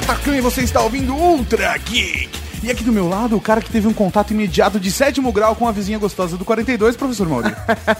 Tatacan e você está ouvindo Ultra Geek. E aqui do meu lado, o cara que teve um contato imediato de sétimo grau com a vizinha gostosa do 42, professor Mauri.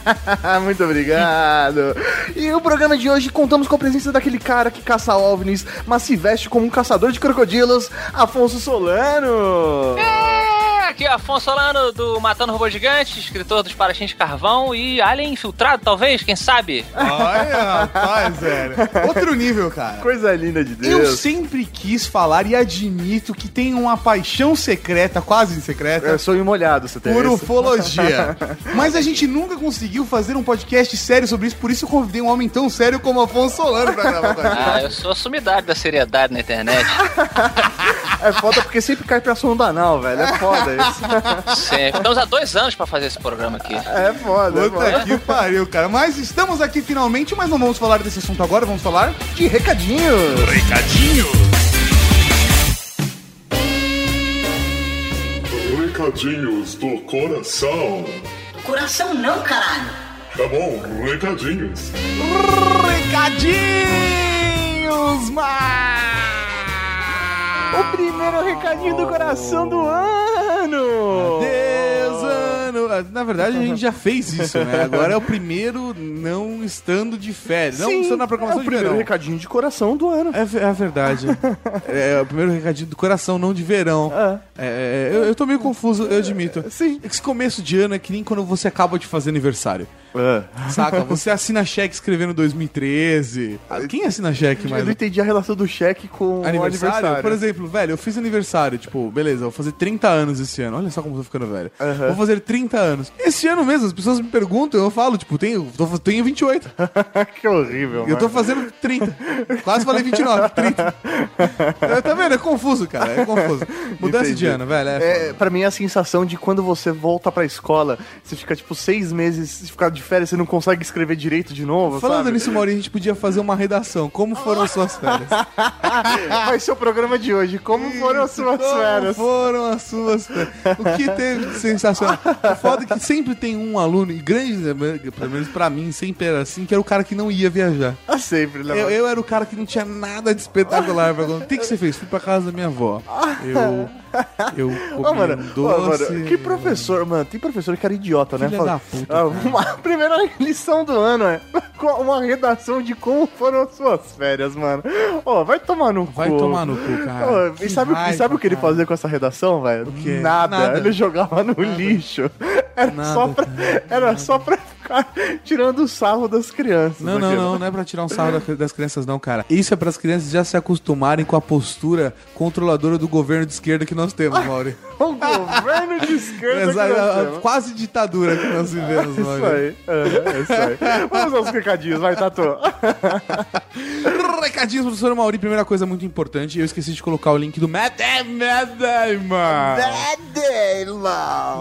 Muito obrigado. E o programa de hoje contamos com a presença daquele cara que caça ovnis, mas se veste como um caçador de crocodilos, Afonso Solano. É, aqui é Afonso Solano do Matando Robô Gigante, escritor dos Parachins de Carvão e Alien Infiltrado, talvez, quem sabe? Olha, rapaz, velho. Outro nível, cara. Coisa linda de Eu Deus. sempre quis falar e admito que tenho uma paixão secreta, quase secreta, Eu sou molhado, você tem por isso? ufologia. Mas a gente nunca conseguiu fazer um podcast sério sobre isso, por isso eu convidei um homem tão sério como Afonso Solano pra gravar com a gente. Ah, eu sou a sumidade da seriedade na internet. É foda porque sempre cai pra som banal, velho. É foda isso. Sempre. Estamos há dois anos pra fazer esse programa aqui. É foda, é Puta foda. que pariu, cara. Mas estamos aqui finalmente, mas não vamos falar desse assunto agora, vamos falar De recadinho. recadinho. Recadinhos do coração. Coração não, caralho. Tá bom, recadinhos. Recadinhos, mas... O primeiro recadinho do coração do ano. Deus, ano. Ah, Na verdade, a gente já fez isso, né? Agora é o primeiro não estando de férias. Não Sim, estando na é programação o de primeiro verão. recadinho de coração do ano. É, ve- é a verdade. é o primeiro recadinho do coração, não de verão. É. É, é, eu, eu tô meio confuso, eu admito. Sim. É esse começo de ano é que nem quando você acaba de fazer aniversário. Saca? Você assina cheque escrevendo 2013. Ah, Quem assina cheque Eu mais? não entendi a relação do cheque com Aniversário? o aniversário. Por exemplo, velho, eu fiz aniversário, tipo, beleza, eu vou fazer 30 anos esse ano. Olha só como eu tô ficando velho. Aham. Vou fazer 30 anos. Esse ano mesmo, as pessoas me perguntam, eu falo, tipo, tenho, tô, tenho 28. que horrível, E eu tô mano. fazendo 30. Quase falei 29, 30. É, tá vendo? É confuso, cara. É confuso. Mudança Entendi. de ano, velho. É, É, pra mim é a sensação de quando você volta pra escola, você fica tipo seis meses, se ficar de férias, você não consegue escrever direito de novo. Falando sabe? nisso, Maurício, a gente podia fazer uma redação. Como foram as suas férias? Vai ser o programa de hoje. Como foram as suas Como férias? foram as suas férias? O que teve de sensacional? O foda é que sempre tem um aluno, e grande, pelo menos pra mim, sempre era assim, que era o cara que não ia viajar. Ah, sempre, né? Eu, eu era o cara que não tinha nada de espetacular pra. O que, que você fez? Fui pra casa da minha avó. Eu. Eu comi Ô, mano, um doce. mano, que professor, mano, tem professor que era idiota, né? Filha Fala- da puta, Ah, uma primeira lição do ano é uma redação de como foram as suas férias, mano. Ó, vai tomar no Vai cu. tomar no cu, cara. Ô, e sabe, e raiva, sabe o que ele cara. fazia com essa redação, velho? Nada. Nada. Ele jogava no lixo. Era Nada, só pra, cara, era só pra ficar tirando o sarro das crianças. Não, não, não, não é pra tirar um sarro da- das crianças, não, cara. Isso é pras crianças já se acostumarem com a postura controladora do governo de esquerda que nós temos, Mauri. O governo de esquerda que nós a- a- temos. quase ditadura que nós vivemos, Isso Mauri. aí, é, é isso aí. Vamos aos recadinhos, vai, Tatu. Recadinhos, professor Mauri. Primeira coisa muito importante, eu esqueci de colocar o link do Matt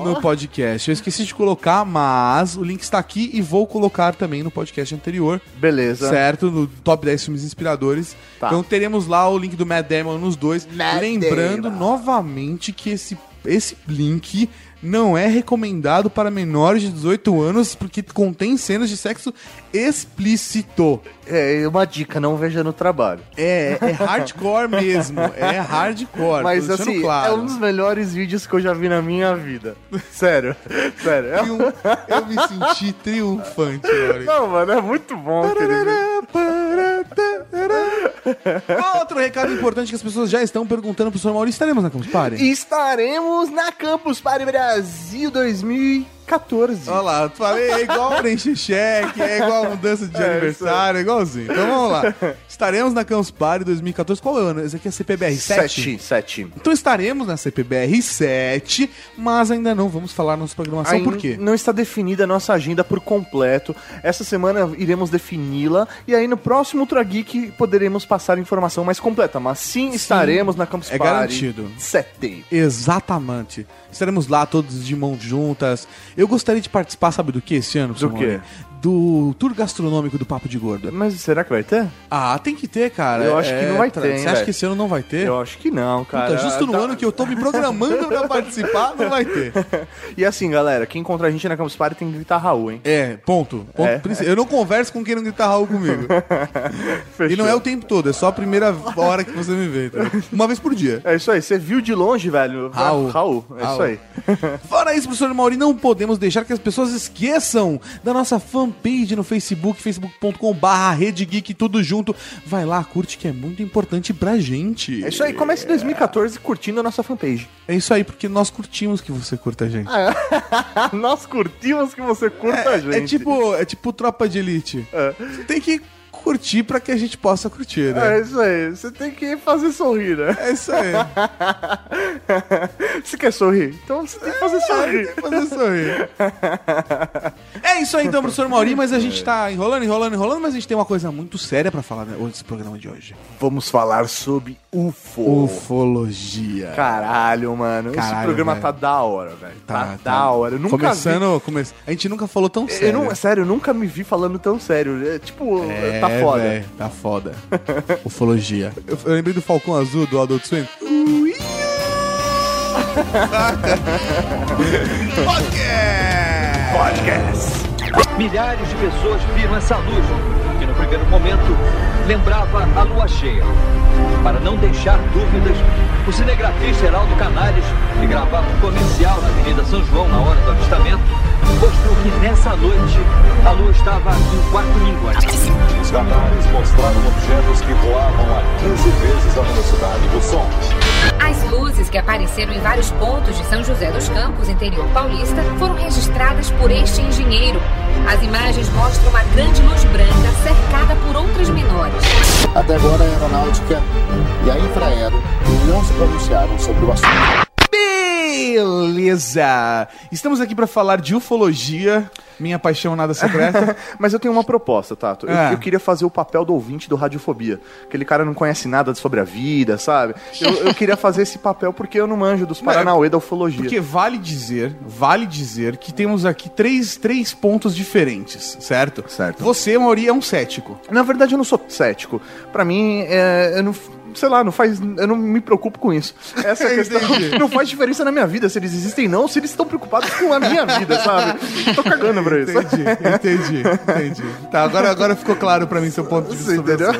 no podcast. Eu esqueci de colocar, mas o link está aqui e vou colocar também no podcast anterior. Beleza. Certo? No top 10 filmes inspiradores. Tá. Então teremos lá o link do Matt Damon nos dois. Matt Lembrando Damon. novamente que esse, esse link não é recomendado para menores de 18 anos porque contém cenas de sexo explícito. É, uma dica, não veja no trabalho. É, é hardcore mesmo. É hardcore. Mas assim, claro. é um dos melhores vídeos que eu já vi na minha vida. Sério. Sério. É- Triun- Eu me senti triunfante. Não, mano, é muito bom. Outro recado importante que as pessoas já estão perguntando pro senhor Maurício. Estaremos na Campus Party? Estaremos na Campus Party Brasil 2014. Olha lá, eu falei, é igual preencher cheque, é igual mudança de É, aniversário, é igualzinho. Então vamos lá. Estaremos na Campus Party 2014. Qual é o ano? Esse aqui é CPBR 7? Sete. Sete. Então estaremos na CPBR 7, mas ainda não vamos falar nossa programação. Ainda Por quê? Não está definida a nossa agenda por completo. Essa semana iremos defini-la e aí no próximo Ultra Geek poderemos passar a informação mais completa. Mas sim, estaremos na Campus é Party. garantido. 7. Exatamente. Estaremos lá todos de mãos juntas. Eu gostaria de participar, sabe do que esse ano? professor quê? Do tour gastronômico do Papo de Gordo. Mas será que vai ter? Ah, tem que ter, cara. Eu acho que não vai tra- ter, hein, Você acha velho? que esse ano não vai ter? Eu acho que não, cara. Puta, justo no Tá- ano que eu tô me programando pra participar, não vai ter. E assim, galera, quem encontra a gente na Campus Party tem que gritar Raul, hein? É, ponto. ponto É. Eu não converso com quem não grita Raul comigo. E não é o tempo todo, é só a primeira hora que você me vê. entendeu? Uma vez por dia. É isso aí, você viu de longe, velho? Raul. Raul, é Raul. isso aí. Fora isso, professor Mauri, não podemos deixar que as pessoas esqueçam da nossa fanpage no Facebook, facebook.com.br Rede Geek, tudo junto. Vai lá, curte, que é muito importante pra gente. É isso aí, comece 2014 curtindo a nossa fanpage. É isso aí, porque nós curtimos que você curta a gente. Nós curtimos que você curta a gente. É tipo, é tipo tropa de elite. É. Você tem que curtir pra que a gente possa curtir, né? É isso aí, você tem que fazer sorrir, né? É isso aí. Você quer sorrir? Então você tem que fazer sorrir. fazer sorrir. É isso aí então, professor Mauri, mas a gente tá enrolando, enrolando, enrolando, mas a gente tem uma coisa muito séria pra falar né, nesse programa de hoje. Vamos falar sobre UFO. Ufologia. Caralho, mano. Esse Caralho, programa velho. tá da hora, velho. Tá, da hora. Eu nunca Começando, come... a gente nunca falou tão vi... sério. Eu não, sério, eu nunca me vi falando tão sério. É, tipo, É, tá foda. véi, tá foda. Ufologia. Eu, eu lembrei do Falcão Azul do Adult Swim. Milhares de pessoas viram essa luz, primeiro momento lembrava a lua cheia. Para não deixar dúvidas, o cinegrafista Heraldo Canales, que gravava um comercial na Avenida São João na hora do avistamento, mostrou que nessa noite a lua estava em quatro línguas. Os radares mostraram objetos que voavam a 15 vezes a velocidade do som. As luzes que apareceram em vários pontos de São José dos Campos, interior paulista, foram registradas por este engenheiro. As imagens mostram uma grande luz branca cercada por outras menores. Até agora a aeronáutica e a infraero não se pronunciaram sobre o assunto. Beleza! Estamos aqui pra falar de ufologia, minha paixão nada secreta. Mas eu tenho uma proposta, Tato. Eu, Ah. eu queria fazer o papel do ouvinte do Radiofobia. Aquele cara não conhece nada sobre a vida, sabe? Eu, eu queria fazer esse papel porque eu não manjo dos Paranauê da ufologia. Porque vale dizer, vale dizer que temos aqui três, três pontos diferentes, certo? Certo. Você, Mauri, é um cético. Na verdade, eu não sou cético. Pra mim, é, eu não. Sei lá, não faz. Eu não me preocupo com isso. Essa é a questão. Não faz diferença na minha vida se eles existem não, se eles estão preocupados com a minha vida, sabe? Tô cagando pra isso. Entendi, entendi, entendi. Tá, agora, agora ficou claro pra mim seu ponto de vista. Você entendeu?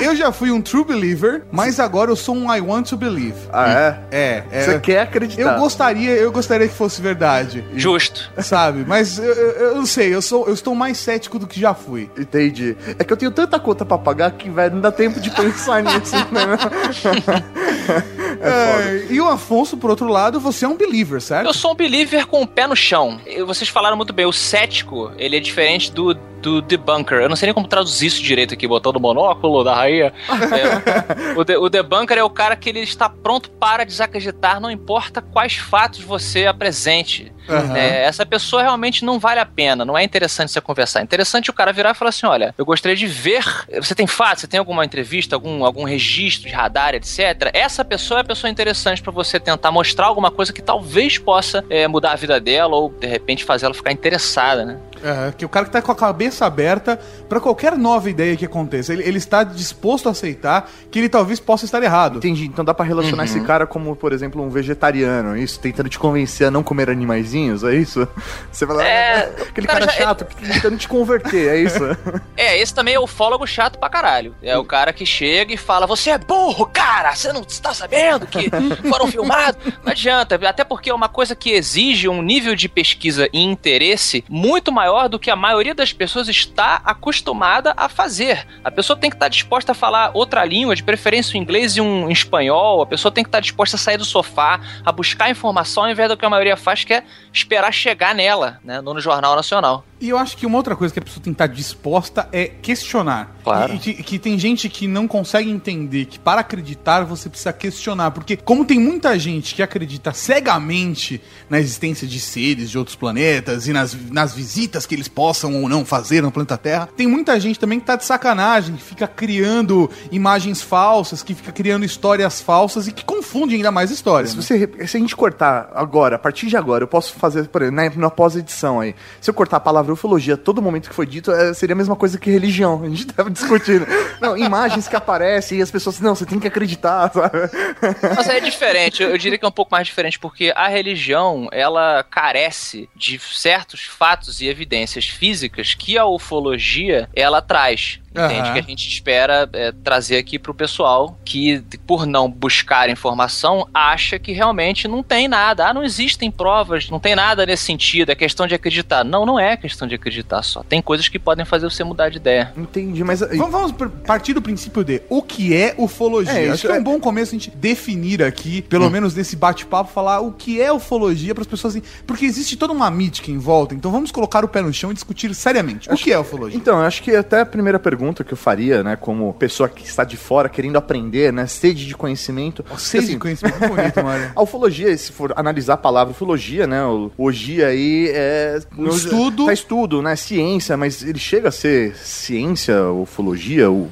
Eu já fui um true believer, mas agora eu sou um I want to believe. Ah, é? É, é. Você quer acreditar? Eu gostaria, eu gostaria que fosse verdade. Justo. Sabe? Mas eu, eu, eu não sei, eu sou, eu estou mais cético do que já fui. Entendi. É que eu tenho tanta conta pra pagar que, velho, não dá tempo de pensar nisso? É, e o Afonso, por outro lado, você é um believer, certo? Eu sou um believer com o pé no chão. Vocês falaram muito bem, o cético, ele é diferente do, do debunker. Eu não sei nem como traduzir isso direito aqui, botando o monóculo da rainha. É, o, de- o debunker é o cara que ele está pronto para desacreditar, não importa quais fatos você apresente. Aham. É, essa pessoa realmente não vale a pena, não é interessante você conversar. É interessante o cara virar e falar assim: olha, eu gostaria de ver. Você tem fatos, você tem alguma entrevista, algum, algum registro de radar, etc. Essa pessoa é a pessoa interessante pra você tentar mostrar alguma coisa que talvez possa é, mudar a vida dela ou de repente fazer ela ficar interessada, né? É, que o cara que tá com a cabeça aberta pra qualquer nova ideia que aconteça. Ele, ele está disposto a aceitar que ele talvez possa estar errado. Entendi. Então dá pra relacionar esse cara como, por exemplo, um vegetariano, isso? Tentando te convencer a não comer animaizinhos, é isso? Você fala, É, "Ah, aquele cara cara, já- chato, tentando te converter, é isso? É, esse também é o fólogo chato pra caralho. É o cara que chega e fala: Você é burro, cara! Você não está sabendo que foram filmados? Não adianta, até porque é uma coisa que exige um nível de pesquisa e interesse muito maior do que a maioria das pessoas está acostumada a fazer. A pessoa tem que estar disposta a falar outra língua, de preferência o inglês e um espanhol. A pessoa tem que estar disposta a sair do sofá, a buscar informação, ao invés do que a maioria faz, que é esperar chegar nela, né, no Jornal Nacional. E eu acho que uma outra coisa que a pessoa tem que estar disposta é questionar. Claro. E, e que, que tem gente que não consegue entender que para acreditar você precisa questionar. Porque, como tem muita gente que acredita cegamente na existência de seres de outros planetas e nas, nas visitas que eles possam ou não fazer no planeta Terra, tem muita gente também que tá de sacanagem, que fica criando imagens falsas, que fica criando histórias falsas e que confunde ainda mais histórias. Se, né? você, se a gente cortar agora, a partir de agora, eu posso fazer, por exemplo, na, na pós-edição aí, se eu cortar a palavra palavra ufologia todo momento que foi dito é, seria a mesma coisa que religião. A gente tava discutindo. Não, imagens que aparecem e as pessoas, não, você tem que acreditar, sabe? Mas é diferente, eu diria que é um pouco mais diferente, porque a religião, ela carece de certos fatos e evidências físicas que a ufologia, ela traz. Entende? Aham. Que a gente espera é, trazer aqui pro pessoal que, por não buscar informação, acha que realmente não tem nada. Ah, não existem provas, não tem nada nesse sentido, é questão de acreditar. Não, não é questão de acreditar só. Tem coisas que podem fazer você mudar de ideia. Entendi, mas. Vamos, vamos partir do princípio de o que é ufologia. É, Acho que é é- um bom começo a gente definir aqui, pelo menos nesse bate-papo, falar o que é ufologia para as pessoas. assim, Porque existe toda uma mítica em volta, então vamos colocar o pé no chão e discutir seriamente. O que é ufologia? Então, eu acho que até a primeira pergunta que eu faria, né, como pessoa que está de fora querendo aprender, né, sede de conhecimento. Sede assim, de conhecimento bonito, Mário. A ufologia, se for analisar a palavra ufologia, né, o ogia aí é... O estudo. Tá estudo, né, ciência, mas ele chega a ser ciência, ufologia, o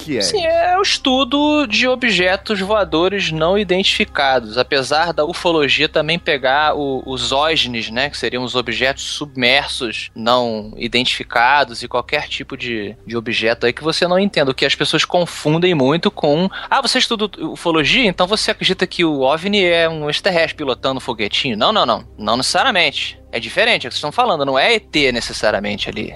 que é? Sim, é o estudo de objetos voadores não identificados. Apesar da ufologia também pegar o- os OSNIs, né? Que seriam os objetos submersos não identificados e qualquer tipo de, de objeto aí que você não entenda. O que as pessoas confundem muito com. Ah, você estuda ufologia? Então você acredita que o OVNI é um extraterrestre pilotando um foguetinho? Não, não, não. Não necessariamente. É diferente, é o que vocês estão falando, não é ET necessariamente ali.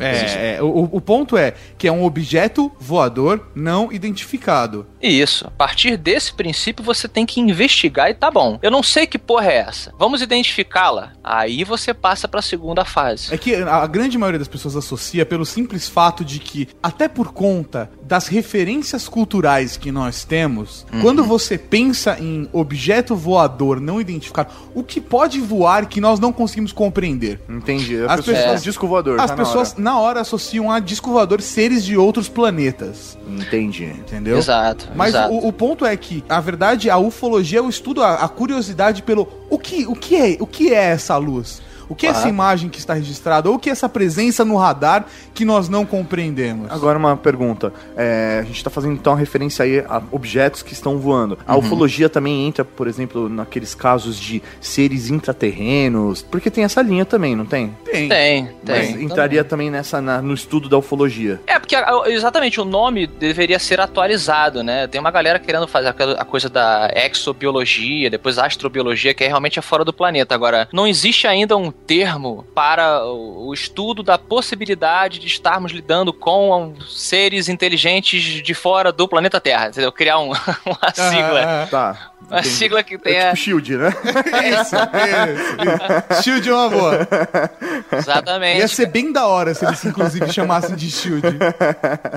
É, é, o, o ponto é que é um objeto voador não identificado. Isso. A partir desse princípio, você tem que investigar e tá bom. Eu não sei que porra é essa. Vamos identificá-la. Aí você passa pra segunda fase. É que a grande maioria das pessoas associa pelo simples fato de que, até por conta das referências culturais que nós temos, quando você pensa em objeto voador não identificado, o que pode voar que nós não conseguimos compreender? Entendi. As As pessoas pessoas- falam disco voador, As tá na na hora. associam a disco voador seres de outros planetas. Entendi. entendeu? Exato. Mas exato. o, o ponto é que, a verdade, a ufologia é o estudo, a, a curiosidade pelo o que, o, que é, o que é essa luz? O que é essa imagem que está registrada? Ou o que é essa presença no radar que nós não compreendemos? Agora uma pergunta. É, a gente está fazendo então uma referência aí a objetos que estão voando. Uhum. A ufologia também entra, por exemplo, naqueles casos de seres intraterrenos, porque tem essa linha também, não tem? tem. Tem, Mas tem. entraria também nessa na- no estudo da ufologia. É, porque a- exatamente o nome deveria ser atualizado, né? Tem uma galera querendo fazer a coisa da exobiologia, depois astrobiologia, que é realmente é fora do planeta. Agora, não existe ainda um termo para o estudo da possibilidade de estarmos lidando com seres inteligentes de fora do planeta Terra, entendeu? Criar um- uma sigla. Ah, Tá. Uma entendi. sigla que É tenha. tipo Shield, né? Isso, isso, isso. Shield é uma boa. Exatamente. Ia ser bem da hora se eles, inclusive, chamassem de Shield.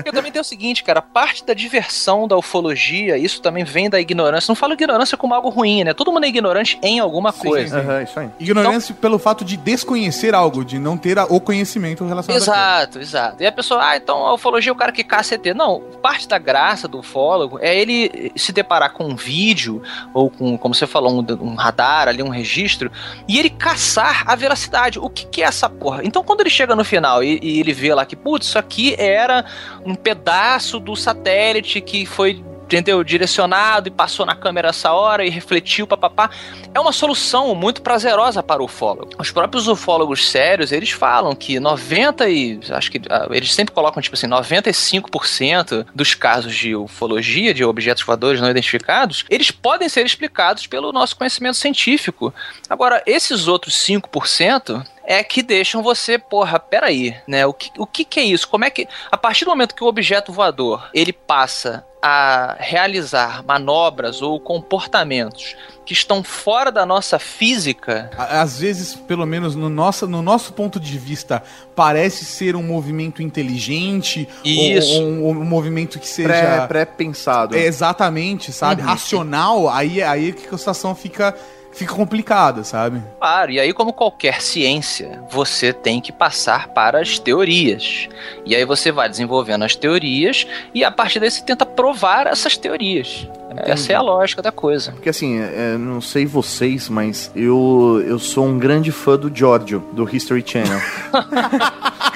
Eu também tenho o seguinte, cara, parte da diversão da ufologia, isso também vem da ignorância. Não falo ignorância como algo ruim, né? Todo mundo é ignorante em alguma Sim, coisa. Aham, isso aí. Ignorância pelo fato de desconhecer algo, de não ter a- o conhecimento relacionado àquilo. Exato, exato. E a pessoa, ah, então a ufologia é o cara que caça ET. Não, parte da graça do ufólogo é ele se deparar com um vídeo, ou com, como você falou, um, um radar ali, um registro, e ele caçar a veracidade. O que, que é essa porra? Então quando ele chega no final e, e ele vê lá que, putz, isso aqui era um pedaço do satélite que foi. Entendeu? Direcionado e passou na câmera essa hora e refletiu, papapá. É uma solução muito prazerosa para o ufólogo. Os próprios ufólogos sérios, eles falam que 90 e acho que ah, eles sempre colocam tipo assim, 95% dos casos de ufologia, de objetos voadores não identificados, eles podem ser explicados pelo nosso conhecimento científico. Agora, esses outros 5% é que deixam você, porra, peraí, né? O que, o que que é isso? Como é que a partir do momento que o objeto voador, ele passa a realizar manobras ou comportamentos que estão fora da nossa física, Às vezes, pelo menos no nosso, no nosso ponto de vista, parece ser um movimento inteligente, Isso. Ou, ou um, um movimento que seja Pré- Pré-pensado. é, exatamente, sabe, Uhum. racional, aí, aí que a situação fica, fica complicada, sabe? Claro, e aí, como qualquer ciência, você tem que passar para as teorias. E aí você vai desenvolvendo as teorias e a partir daí você tenta provar essas teorias. Essa é a lógica da coisa. Porque assim, é, não sei vocês, mas eu, eu sou um grande fã do Giorgio, do History Channel.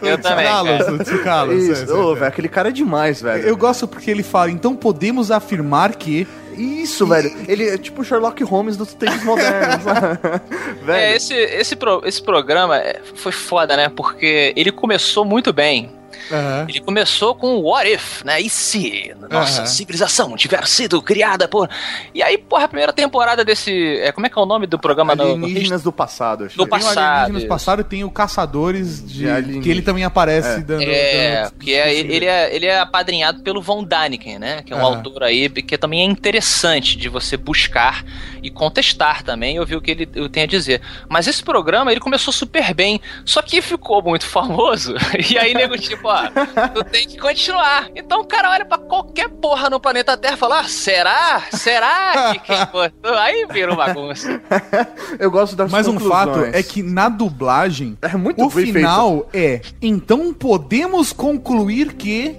Eu também, Carlos, cara. Carlos, Isso, é, é, é. velho, aquele cara é demais, velho. Eu gosto porque ele fala, então podemos afirmar que. Isso, velho. Ele é tipo o Sherlock Holmes dos tempos modernos. velho. É, esse, esse, pro- esse programa é, foi foda, né? Porque ele começou muito bem. Aham. Ele começou com o What If, né? E se nossa Aham. civilização tiver sido criada por. E aí, porra, a primeira temporada desse. É, como é que é o nome do programa no- no Alienígenas do passado, acho. Do que- pa- Tem o Passado, Alienígenas isso. passado e tem o Caçadores de. De alienígenas. que ele também aparece É. dando. É, dando- que é, ele, é, ele é apadrinhado pelo Von Daniken, né? Que é um Aham. autor aí que também é interessante de você buscar e contestar também e ouvir o que ele tem a dizer. Mas esse programa, ele começou super bem, só que ficou muito famoso. E aí, nego, tipo, ó, tu tem que continuar. Então o cara olha pra qualquer porra no planeta Terra e fala: ah, será? Será que quem botou? Aí vira uma bagunça. Eu gosto das Mas um fato é que na dublagem. É muito o final é. Então podemos concluir que.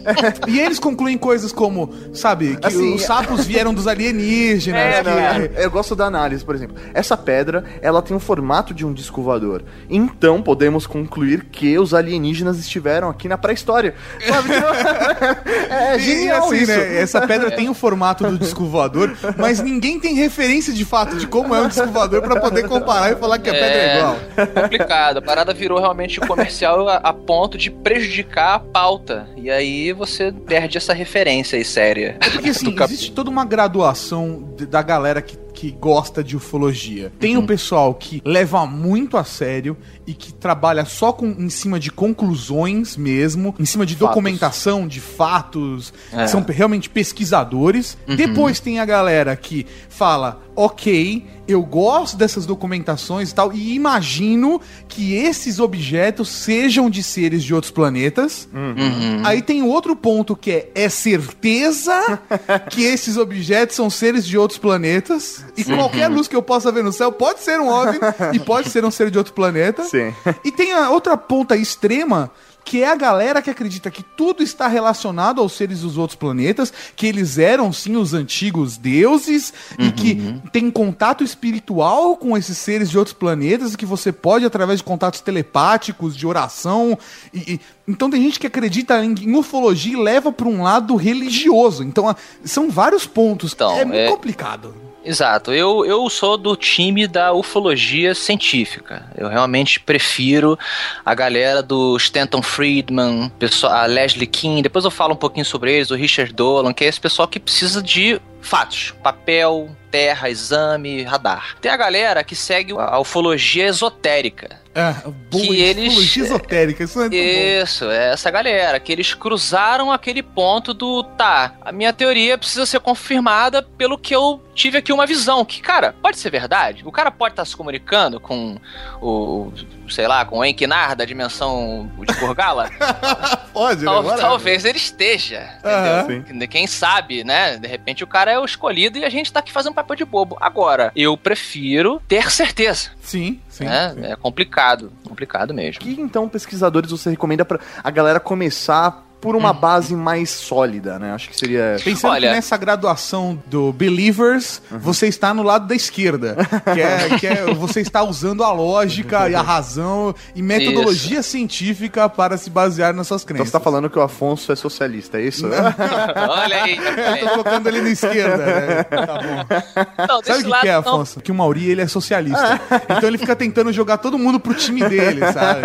e eles concluem coisas como, sabe, que Assim, os sapos vieram dos alienígenas. É, que- Não, não, eu gosto da análise, por exemplo. Essa pedra, ela tem o formato de um disco voador. Então, podemos concluir que os alienígenas estiveram aqui na pré-história. É E, genial assim, isso. né, essa pedra tem o formato do disco voador, mas ninguém tem referência de fato de como é um disco voador pra poder comparar e falar que a pedra é igual. complicado. A parada virou realmente comercial a, a ponto de prejudicar a pauta. E aí você perde essa referência aí séria. Porque assim, existe toda uma graduação da galera que, que gosta de ufologia. Tem Uhum. o pessoal que leva muito a sério e que trabalha só com, em cima de conclusões mesmo, em cima de Fatos. documentação, de fatos, É. são realmente pesquisadores. Uhum. Depois tem a galera que fala, ok, eu gosto dessas documentações e tal, e imagino que esses objetos sejam de seres de outros planetas. Uhum. Aí tem outro ponto que é, é certeza que esses objetos são seres de outros planetas. E qualquer luz que eu possa ver no céu pode ser um OVNI e pode ser um ser de outro planeta. Sim. E tem a outra ponta extrema, que é a galera que acredita que tudo está relacionado aos seres dos outros planetas, que eles eram sim os antigos deuses e que tem contato espiritual com esses seres de outros planetas e que você pode através de contatos telepáticos, de oração e, e- então tem gente que acredita em, em ufologia e leva para um lado religioso. Então a- são vários pontos. Então, é muito é- complicado. Exato, eu, eu sou do time da ufologia científica. Eu realmente prefiro a galera do Stanton Friedman, a Leslie King, depois eu falo um pouquinho sobre eles, o Richard Dolan, que é esse pessoal que precisa de fatos, papel, terra, exame, radar. Tem a galera que segue a ufologia esotérica. É, boa Que eles- esotérica, isso é. Isso, é essa galera, que eles cruzaram aquele ponto do tá, a minha teoria precisa ser confirmada pelo que eu tive aqui uma visão. Que, cara, pode ser verdade. O cara pode estar se comunicando com o, sei lá, com o Enkinar da dimensão de Kurgala. Pode, né? Tal- Bora. talvez ele esteja. Aham. entendeu? Quem sabe, né? De repente o cara é o escolhido e a gente tá aqui fazendo papel de bobo. Agora, eu prefiro ter certeza. Sim, sim. né? sim. É complicado. Complicado mesmo. que então pesquisadores você recomenda pra a galera começar por uma base mais sólida, né? Acho que seria. Pensando Olha- que nessa graduação do Believers, você está no lado da esquerda. Que é, que é- você está usando a lógica e a razão e metodologia científica para se basear nas suas Então crenças. você tá falando que o Afonso é socialista, é isso? Olha aí. olha. Eu tô colocando ele na esquerda, né? Tá bom. Não, Sabe o que, lado, que é, não. Afonso? Que o Mauri, ele é socialista. Então ele fica tentando jogar todo mundo pro time dele, sabe?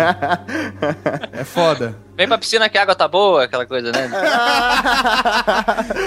É foda. Vem pra piscina que a água tá boa, aquela coisa, né?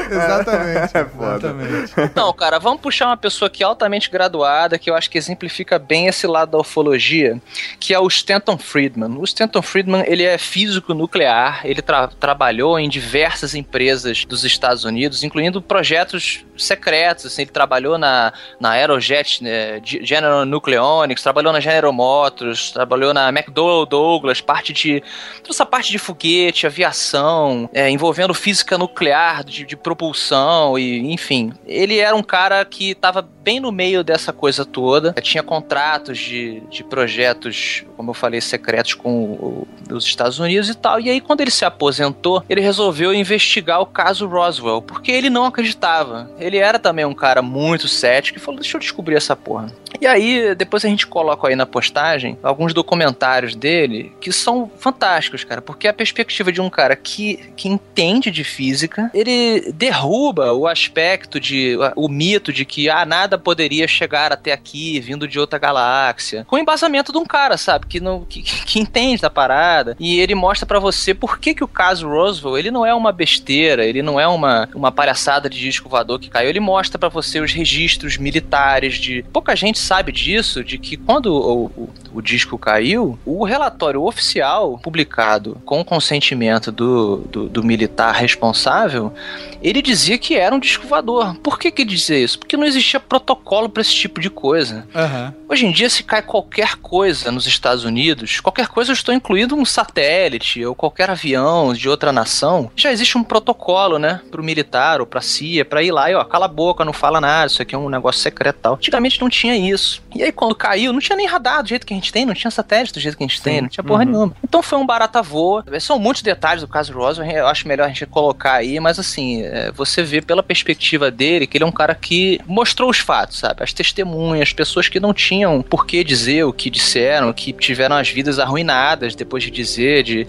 Exatamente. É foda. exatamente. Não, cara, vamos puxar uma pessoa que é altamente graduada, que eu acho que exemplifica bem esse lado da ufologia, que é o Stanton Friedman. O Stanton Friedman, ele é físico nuclear, ele tra- trabalhou em diversas empresas dos Estados Unidos, incluindo projetos secretos, assim, ele trabalhou na, na Aerojet, né, General Nucleonics, trabalhou na General Motors, trabalhou na McDonnell Douglas, parte de toda essa parte de foguete, aviação, é, envolvendo física nuclear, de, de propulsão e enfim. Ele era um cara que estava bem no meio dessa coisa toda. Tinha contratos de, de projetos, como eu falei, secretos com o- os Estados Unidos e tal. E aí, quando ele se aposentou, ele resolveu investigar o caso Roswell, porque ele não acreditava. Ele era também um cara muito cético e falou: deixa eu descobrir essa porra. E aí, depois a gente coloca aí na postagem alguns documentários dele que são fantásticos, cara, porque porque a perspectiva de um cara que, que entende de física, ele derruba o aspecto de. o mito de que ah, nada poderia chegar até aqui vindo de outra galáxia. Com o embasamento de um cara, sabe? Que, não, que, que entende da parada. E ele mostra para você por que, que o caso Roswell ele não é uma besteira, ele não é uma, uma palhaçada de disco voador que caiu. Ele mostra para você os registros militares de. Pouca gente sabe disso, de que quando o, o, o disco caiu, o relatório oficial publicado com o consentimento do, do, do militar responsável, ele dizia que era um disco voador. Por que que dizia isso? Porque não existia protocolo para esse tipo de coisa. Aham. Hoje em dia, se cai qualquer coisa nos Estados Unidos, qualquer coisa, eu estou incluindo um satélite ou qualquer avião de outra nação, já existe um protocolo, né, pro militar ou pra CIA, pra ir lá e, ó, cala a boca, não fala nada, isso aqui é um negócio secreto e tal. Antigamente não tinha isso. E aí, quando caiu, não tinha nem radar do jeito que a gente tem, não tinha satélite do jeito que a gente tem, não tinha porra nenhuma. Então foi um barata voa. São muitos detalhes do caso Roswell, eu acho melhor a gente colocar aí, mas assim, é, você vê pela perspectiva dele que ele é um cara que mostrou os fatos, sabe? As testemunhas, pessoas que não tinham por que dizer o que disseram, que tiveram as vidas arruinadas depois de dizer de,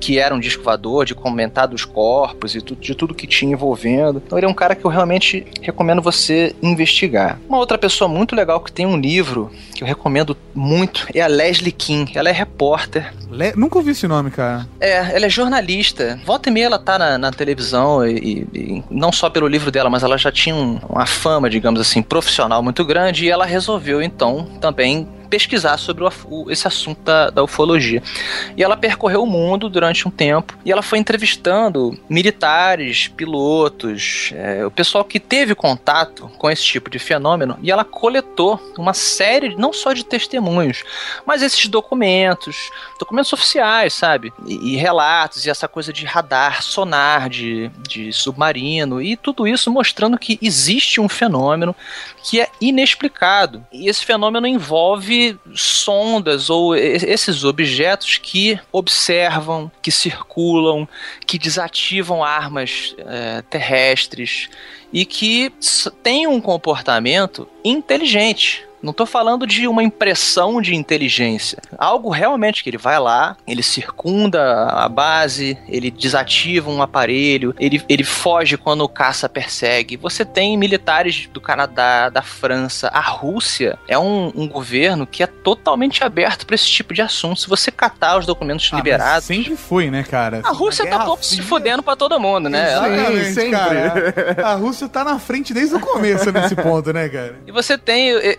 que era um disco voador, de comentar dos corpos e tu, de tudo que tinha envolvendo. Então ele é um cara que eu realmente recomendo você investigar. Uma outra pessoa muito legal que tem um livro que eu recomendo muito é a Leslie King. Ela é repórter. Le- Nunca ouvi esse nome, cara. É, ela é jornalista. Volta e meia ela tá na, na televisão e, e não só pelo livro dela, mas ela já tinha um- uma fama, digamos assim, profissional muito grande e ela resolveu então também pesquisar sobre o o- esse assunto da, da ufologia. E ela percorreu o mundo durante um tempo e ela foi entrevistando militares, pilotos, é, o pessoal que teve contato com esse tipo de fenômeno e ela coletou uma série, não só de testemunhos, mas esses documentos, documentos oficiais, sabe? E, e relatos, e essa coisa de radar, sonar, de, de submarino, e tudo isso mostrando que existe um fenômeno que é inexplicado. E esse fenômeno envolve sondas ou esses objetos que observam, que circulam, que desativam armas eh, terrestres e que têm um comportamento inteligente. Não tô falando de uma impressão de inteligência. Algo realmente que ele vai lá, ele circunda a base, ele desativa um aparelho, ele, ele foge quando o caça persegue. Você tem militares do Canadá, da França, a Rússia é um, um governo que é totalmente aberto para esse tipo de assunto. Se você catar os documentos Ah, mas liberados. sempre foi, né, cara? A Rússia Na tá pouco se fudendo pra todo mundo, né? Exatamente, sempre. cara. A Rússia tá na frente desde o começo nesse ponto, né, cara? E você tem e-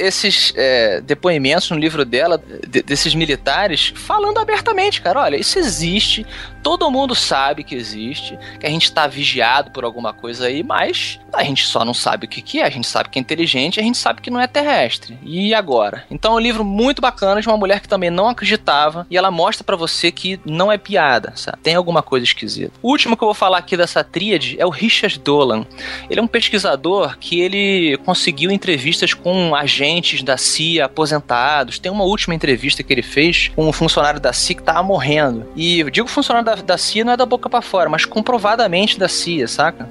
é, depoimentos no livro dela, de- desses militares, falando abertamente, cara, olha, isso existe, todo mundo sabe que existe, que a gente tá vigiado por alguma coisa aí, mas a gente só não sabe o que, que é, a gente sabe que é inteligente, a gente sabe que não é terrestre. E agora? Então é um livro muito bacana de uma mulher que também não acreditava, e ela mostra pra você que não é piada, sabe? Tem alguma coisa esquisita. O último que eu vou falar aqui dessa tríade é o Richard Dolan. Ele é um pesquisador que ele conseguiu entrevistas com agentes da CIA aposentados. Tem uma última entrevista que ele fez com um funcionário da CIA que tava morrendo. E eu digo funcionário da, da CIA não é da boca pra fora, mas comprovadamente da CIA, saca?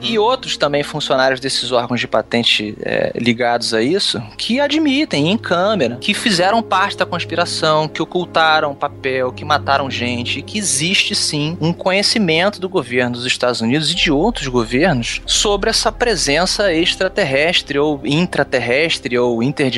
E outros também funcionários desses órgãos de patente é, ligados a isso, que admitem em câmera que fizeram parte da conspiração, que ocultaram papel, que mataram gente, e que existe sim um conhecimento do governo dos Estados Unidos e de outros governos sobre essa presença extraterrestre ou intraterrestre ou interdimensional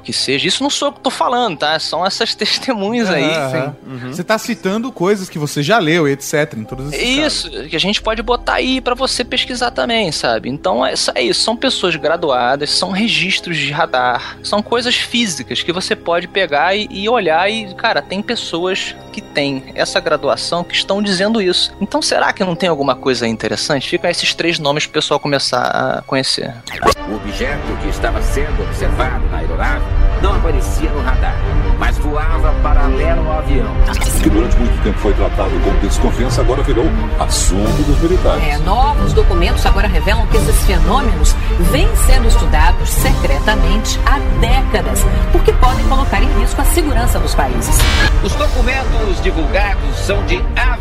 que seja. Isso não sou eu que tô falando, tá? São essas testemunhas aí. Aham. Você tá citando coisas que você já leu, etc. Em todos esses casos. Isso, que a gente pode botar aí pra você pesquisar também, sabe? Então é isso, é isso, são pessoas graduadas, são registros de radar, são coisas físicas que você pode pegar e, e olhar e, cara, tem pessoas que têm essa graduação que estão dizendo isso. Então será que não tem alguma coisa interessante? Ficam esses três nomes pro pessoal começar a conhecer. O objeto que estava sendo observado na aeronave não aparecia no radar, mas voava paralelo ao avião. Que durante muito tempo foi tratado com desconfiança, agora virou assunto dos militares. É, novos documentos agora revelam que esses fenômenos vêm sendo estudados secretamente há décadas, porque podem colocar em risco a segurança dos países. Os documentos divulgados são de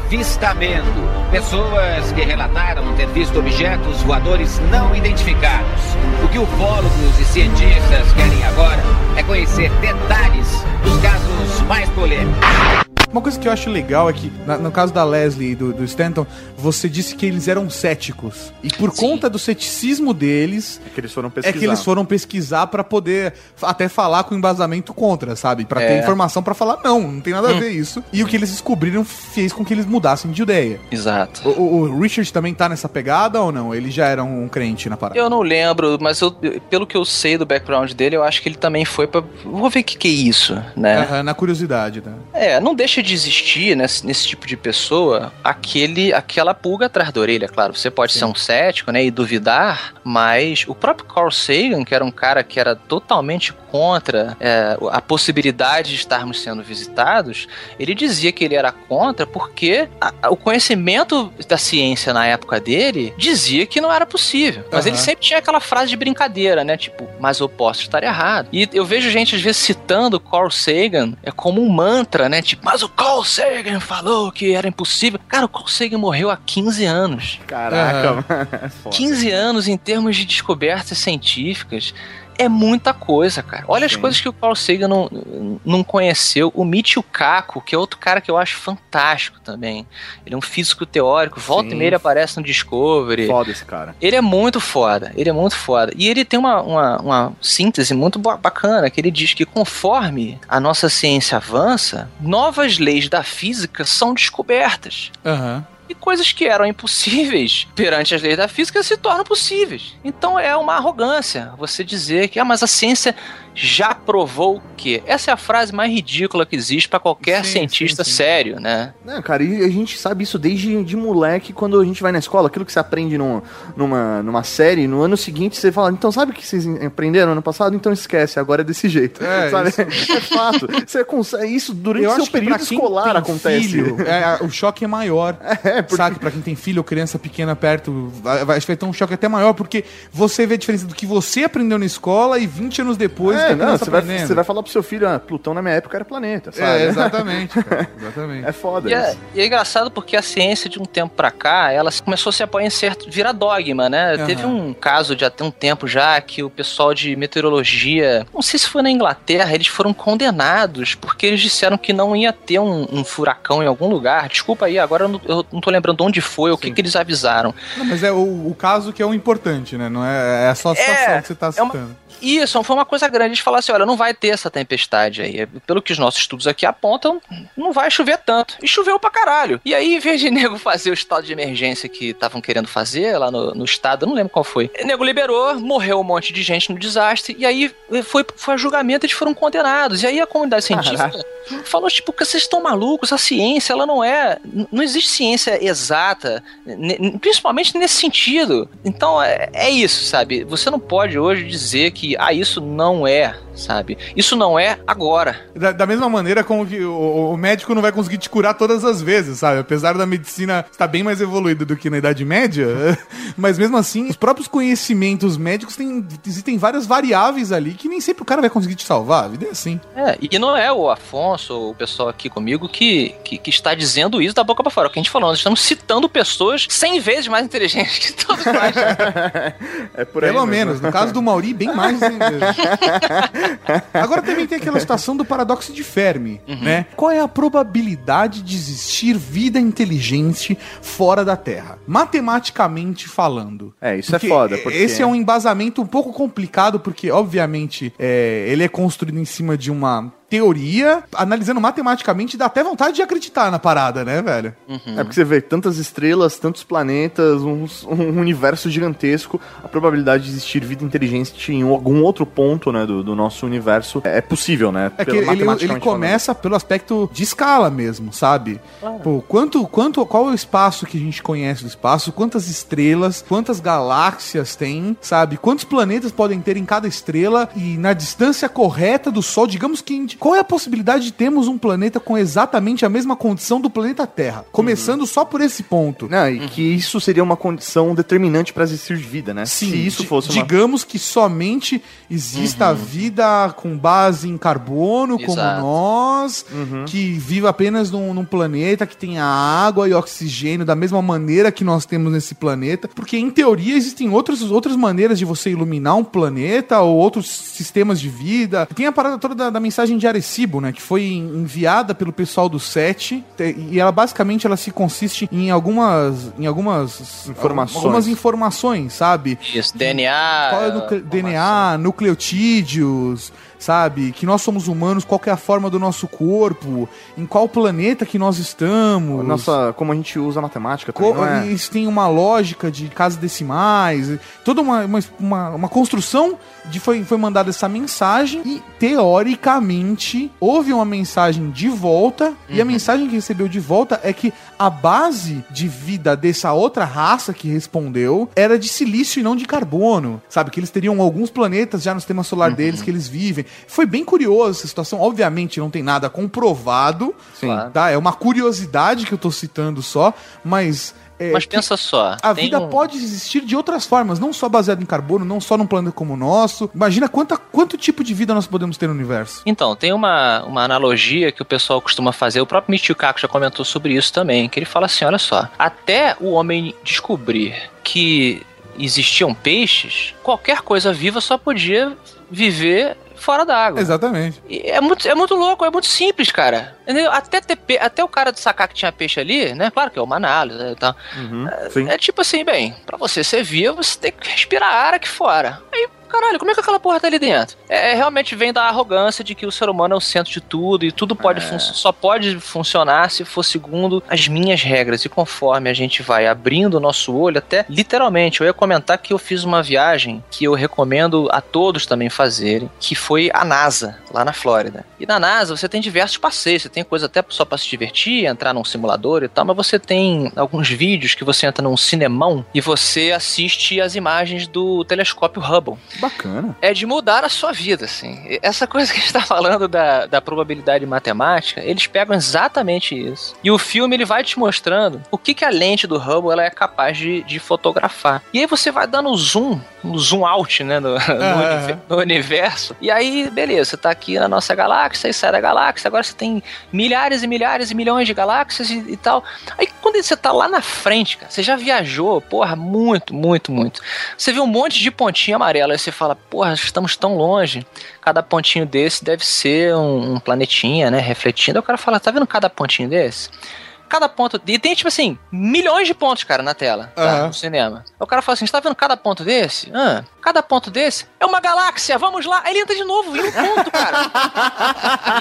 avistamento. Pessoas que relataram ter visto objetos voadores não identificados. O que ufólogos e cientistas querem agora é conhecer detalhes dos casos mais polêmicos. Uma coisa que eu acho legal é que, na- no caso da Leslie e do, do Stanton, você disse que eles eram céticos. E por Sim. conta do ceticismo deles, É que eles foram é pesquisar. que eles foram pesquisar pra poder até falar com embasamento contra, sabe? Pra ter É. informação pra falar, não, não tem nada a ver isso. E o que eles descobriram fez com que eles mudassem de ideia. Exato. O, o- Richard também tá nessa pegada ou não? Ele já era um crente na parada? Eu não lembro, mas eu- pelo que eu sei do background dele, eu acho que ele também foi pra. Vou ver o que, que é isso, né? Na curiosidade, né? É, não deixa de existir nesse, nesse tipo de pessoa aquele, aquela pulga atrás da orelha, claro. Você pode ser um cético, né, e duvidar, mas o próprio Carl Sagan, que era um cara que era totalmente contra é, a possibilidade de estarmos sendo visitados, ele dizia que ele era contra porque a- a- o conhecimento da ciência na época dele dizia que não era possível. Mas Aham. ele sempre tinha aquela frase de brincadeira, né? Tipo, mas eu posso estar errado. E eu vejo gente às vezes citando o Carl Sagan é como um mantra, né? Tipo, mas o Carl Sagan falou que era impossível. Cara, o Carl Sagan morreu há 15 anos. Caraca, mano. É foda. 15 anos em termos de descobertas científicas é muita coisa, cara. Olha as Sim. coisas que o Carl Sagan não, não conheceu. O Michio Kaku, que é outro cara que eu acho fantástico também. Ele é um físico teórico. Volta Sim. e meia ele aparece no Discovery. Foda esse cara. Ele é muito foda, ele é muito foda. E ele tem uma, uma, uma síntese muito ba- bacana, que ele diz que conforme a nossa ciência avança, novas leis da física são descobertas. Aham. E coisas que eram impossíveis perante as leis da física se tornam possíveis. Então é uma arrogância você dizer que, ah, mas a ciência já provou que. Essa é a frase mais ridícula que existe para qualquer Sim, cientista sim, sim. sério, né? Não, cara, e a gente sabe isso desde de moleque, quando a gente vai na escola, aquilo que você aprende num- numa, numa série, no ano seguinte você fala, então sabe o que vocês aprenderam ano passado? Então esquece, agora é desse jeito. É, sabe? isso- É fato. Você consegue, isso durante o seu período escolar acontece. filho, é, o choque é maior. É, porque- Sabe, pra quem tem filho ou criança pequena perto, vai, vai, acho que vai ter um choque até maior, porque você vê a diferença do que você aprendeu na escola e 20 anos depois É, a não, você vai, você vai falar pro seu filho, ah, Plutão na minha época era planeta, sabe? É, exatamente, cara, exatamente. É foda E é, isso. e é engraçado porque a ciência de um tempo pra cá, ela começou a se apoiar em certo, vira dogma, né? Aham. Teve um caso de até um tempo já que o pessoal de meteorologia, não sei se foi na Inglaterra, eles foram condenados porque eles disseram que não ia ter um, um furacão em algum lugar. Desculpa aí, agora eu não, eu não tô lembrando onde foi, o que, que eles avisaram. Não, mas é o, o caso que é o importante, né? Não é, é só a situação É, que você tá é uma- citando. Isso, foi uma coisa grande. Eles falaram assim: olha, não vai ter essa tempestade aí. Pelo que os nossos estudos aqui apontam, não vai chover tanto. E choveu pra caralho. E aí, em vez de nego fazer o estado de emergência que estavam querendo fazer lá no, no estado, eu não lembro qual foi. O nego liberou, morreu um monte de gente no desastre. E aí foi, foi a julgamento, eles foram condenados. E aí a comunidade científica falou: tipo, que vocês estão malucos, a ciência, ela não é. Não existe ciência exata, principalmente nesse sentido. Então é, é isso, sabe? Você não pode hoje dizer que, ah, isso não é, sabe? Isso não é agora. Da, da mesma maneira como que o, o médico não vai conseguir te curar todas as vezes, sabe? Apesar da medicina estar bem mais evoluída do que na Idade Média, mas mesmo assim, os próprios conhecimentos médicos têm, existem várias variáveis ali que nem sempre o cara vai conseguir te salvar. A vida é assim. É, e não é o Afonso ou o pessoal aqui comigo que, que, que está dizendo isso da boca pra fora. É o que a gente falou, nós estamos citando pessoas 100 vezes mais inteligentes que todos nós. É por aí Pelo mesmo. menos. No caso do Mauri, bem mais. Agora também tem aquela situação do paradoxo de Fermi, né? Qual é a probabilidade de existir vida inteligente fora da Terra? Matematicamente falando. É, isso é foda, porque- Esse é um embasamento um pouco complicado, porque, obviamente, é, ele é construído em cima de uma teoria, analisando matematicamente, dá até vontade de acreditar na parada, né, velho? É porque você vê tantas estrelas, tantos planetas, uns- um universo gigantesco. A probabilidade de existir vida inteligente em algum outro ponto né, do, do nosso universo é possível, né? É que Pelo- ele, ele começa pelo aspecto de escala mesmo, sabe? Pô, quanto, quanto, qual é o espaço que a gente conhece do espaço? Quantas estrelas? Quantas galáxias tem? Sabe? Quantos planetas podem ter em cada estrela? E na distância correta do Sol, digamos que. Qual é a possibilidade de termos um planeta com exatamente a mesma condição do planeta Terra? Começando só por esse ponto. Não, e que isso seria uma condição determinante para existir vida, né? Sim, Se isso fosse uma... digamos que somente exista vida com base em carbono, como Exato. nós, que vive apenas num, num planeta que tenha água e oxigênio da mesma maneira que nós temos nesse planeta, porque em teoria existem outras, outras maneiras de você iluminar um planeta ou outros sistemas de vida. Tem a parada toda da, da mensagem de Arecibo, né? Que foi enviada pelo pessoal do SET. E ela basicamente ela se consiste em algumas. Em algumas Informações. Algumas informações, sabe? Isso, DNA. Qual é o nucle- DNA, nucleotídeos, sabe? Que nós somos humanos, qual é a forma do nosso corpo, em qual planeta que nós estamos. Nossa, como a gente usa matemática também, Co- é? Isso tem uma lógica de casas decimais, toda uma, uma, uma, uma construção de foi, foi mandada essa mensagem e, teoricamente, houve uma mensagem de volta e a mensagem que recebeu de volta é que a base de vida dessa outra raça que respondeu era de silício e não de carbono, sabe? Que eles teriam alguns planetas já no sistema solar deles que eles vivem. Foi bem curioso essa situação. Obviamente não tem nada comprovado, Sim. tá? É uma curiosidade que eu tô citando só, mas. É, Mas pensa só. a vida um- pode existir de outras formas, não só baseada em carbono, não só num planeta como o nosso. Imagina quanta, quanto tipo de vida nós podemos ter no universo. Então, tem uma, uma analogia que o pessoal costuma fazer, o próprio Michio Kaku já comentou sobre isso também, que ele fala assim, olha só, até o homem descobrir que existiam peixes, qualquer coisa viva só podia viver fora d'água. Exatamente. E É muito, é muito louco, é muito simples, cara. Entendeu? Até, ter até o cara de sacar que tinha peixe ali, né? Claro que é uma análise né, e tal. Uhum, sim. É tipo assim, bem, pra você ser vivo, você tem que respirar ar aqui fora. Aí, caralho, como é que aquela porra tá ali dentro? É, é, realmente vem da arrogância de que o ser humano é o centro de tudo e tudo pode fun- só pode funcionar se for segundo as minhas regras. E conforme a gente vai abrindo o nosso olho, até literalmente, eu ia comentar que eu fiz uma viagem que eu recomendo a todos também fazerem, que foi a NASA, lá na Flórida. E na NASA você tem diversos passeios, você tem coisa até só pra se divertir, entrar num simulador e tal, mas você tem alguns vídeos que você entra num cinemão e você assiste as imagens do telescópio Hubble Bacana. é de mudar a sua vida, assim. Essa coisa que a gente tá falando da, da probabilidade matemática, eles pegam exatamente isso. E o filme, ele vai te mostrando o que, que a lente do Hubble ela é capaz de, de fotografar. E aí você vai dando zoom, um zoom out, né, no, no Ah. univer- no universo. E aí, beleza, você tá aqui na nossa galáxia, e sai da galáxia, agora você tem milhares e milhares e milhões de galáxias e, e tal. Aí quando você tá lá na frente, cara, você já viajou, porra, muito, muito, muito. Você vê um monte de pontinho amarelo, aí você fala, porra, estamos tão longe. Cada pontinho desse deve ser um, um planetinha, né, refletindo. Aí o cara fala, tá vendo cada pontinho desse? Cada ponto. E tem, tipo assim, milhões de pontos, cara, na tela, tá? Aham. No cinema. Aí o cara fala assim: você tá vendo cada ponto desse? Ah, cada ponto desse é uma galáxia, vamos lá. Aí ele entra de novo em um ponto, cara.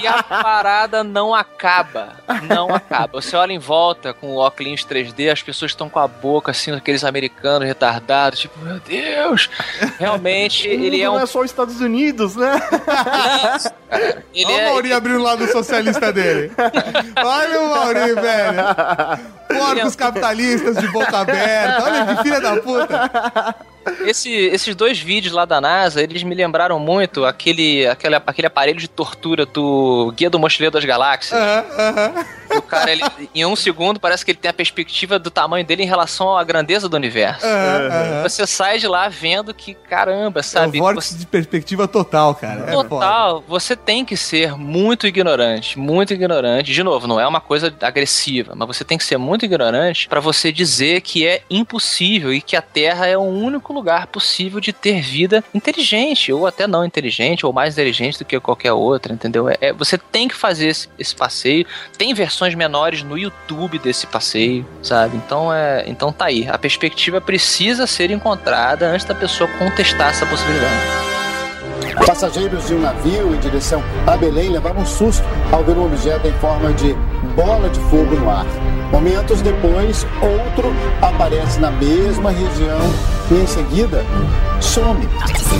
e a parada não acaba. Não acaba. Você olha em volta com o óculos 3D, as pessoas estão com a boca assim, aqueles americanos retardados, tipo, meu Deus. Realmente, ele é não um. é só os Estados Unidos, né? Ele Olha o é, Mauri abrindo o lado socialista dele. Olha o Mauri, velho. Porcos capitalistas de boca aberta. Olha que filha da puta. Esse- esses dois vídeos lá da NASA, eles me lembraram muito aquele, aquele, aquele aparelho de tortura do Guia do Mochileiro das Galáxias. Aham, aham. Cara, ele, em um segundo, parece que ele tem a perspectiva do tamanho dele em relação à grandeza do universo. aham. Você sai de lá vendo que, caramba, É o sabe? vórtice de perspectiva total, cara. É. Total, você tem que ser muito ignorante, muito ignorante. De novo, não é uma coisa agressiva, mas você tem que ser muito ignorante pra você dizer que é impossível e que a Terra é o único lugar possível de ter vida inteligente, ou até não inteligente, ou mais inteligente do que qualquer outra, entendeu? É, é- você tem que fazer esse, esse passeio. Tem versões menores no YouTube desse passeio, sabe? Então é, então tá aí. A perspectiva precisa ser encontrada antes da pessoa contestar essa possibilidade. Passageiros de um navio em direção a Belém levaram um susto ao ver um objeto em forma de bola de fogo no ar. Momentos depois, outro aparece na mesma região e em seguida some.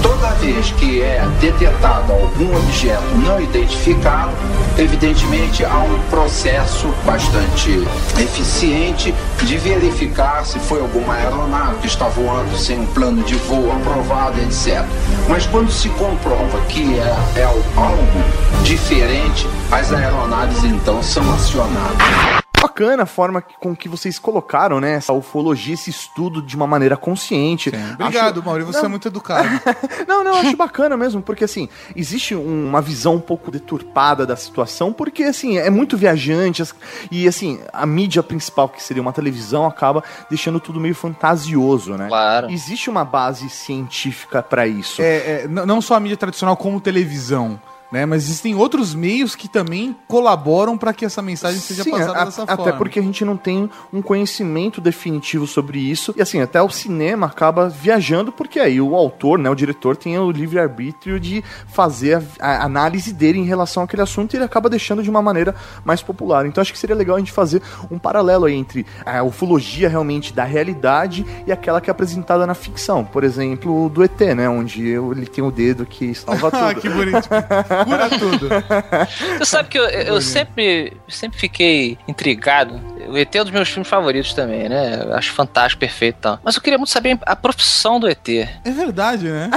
Toda vez que é detectado algum objeto não identificado, evidentemente há um processo bastante eficiente de verificar se foi alguma aeronave que está voando sem um plano de voo aprovado, etc. Mas quando se comprova que é, é algo diferente, as aeronaves então são acionadas. Bacana a forma que- com que vocês colocaram, né? Essa ufologia, esse estudo de uma maneira consciente. Obrigado, Acho- Mauri. Você Não, é muito educado. Não, não, eu acho bacana mesmo, porque assim, existe um- uma visão um pouco deturpada da situação, porque assim, é muito viajante, e assim, a mídia principal, que seria uma televisão, acaba deixando tudo meio fantasioso, né? Claro. Existe uma base científica pra isso. É, é, não só a mídia tradicional, como televisão. Né? Mas existem outros meios que também colaboram para que essa mensagem seja Sim, passada a- dessa até forma. porque a gente não tem um conhecimento definitivo sobre isso. E assim, até o cinema acaba viajando, porque aí o autor, né, o diretor, tem o livre-arbítrio de fazer a, a análise dele em relação àquele assunto e ele acaba deixando de uma maneira mais popular. Então acho que seria legal a gente fazer um paralelo aí entre a ufologia realmente da realidade e aquela que é apresentada na ficção. Por exemplo, do ET, né, onde ele tem o dedo que salva Ah, tudo. que bonito. Cura tudo. Você sabe que eu, eu sempre, sempre fiquei intrigado. O ET é um dos meus filmes favoritos também, né? Eu acho fantástico, perfeito e tal. Mas eu queria muito saber a profissão do ET. É verdade, né?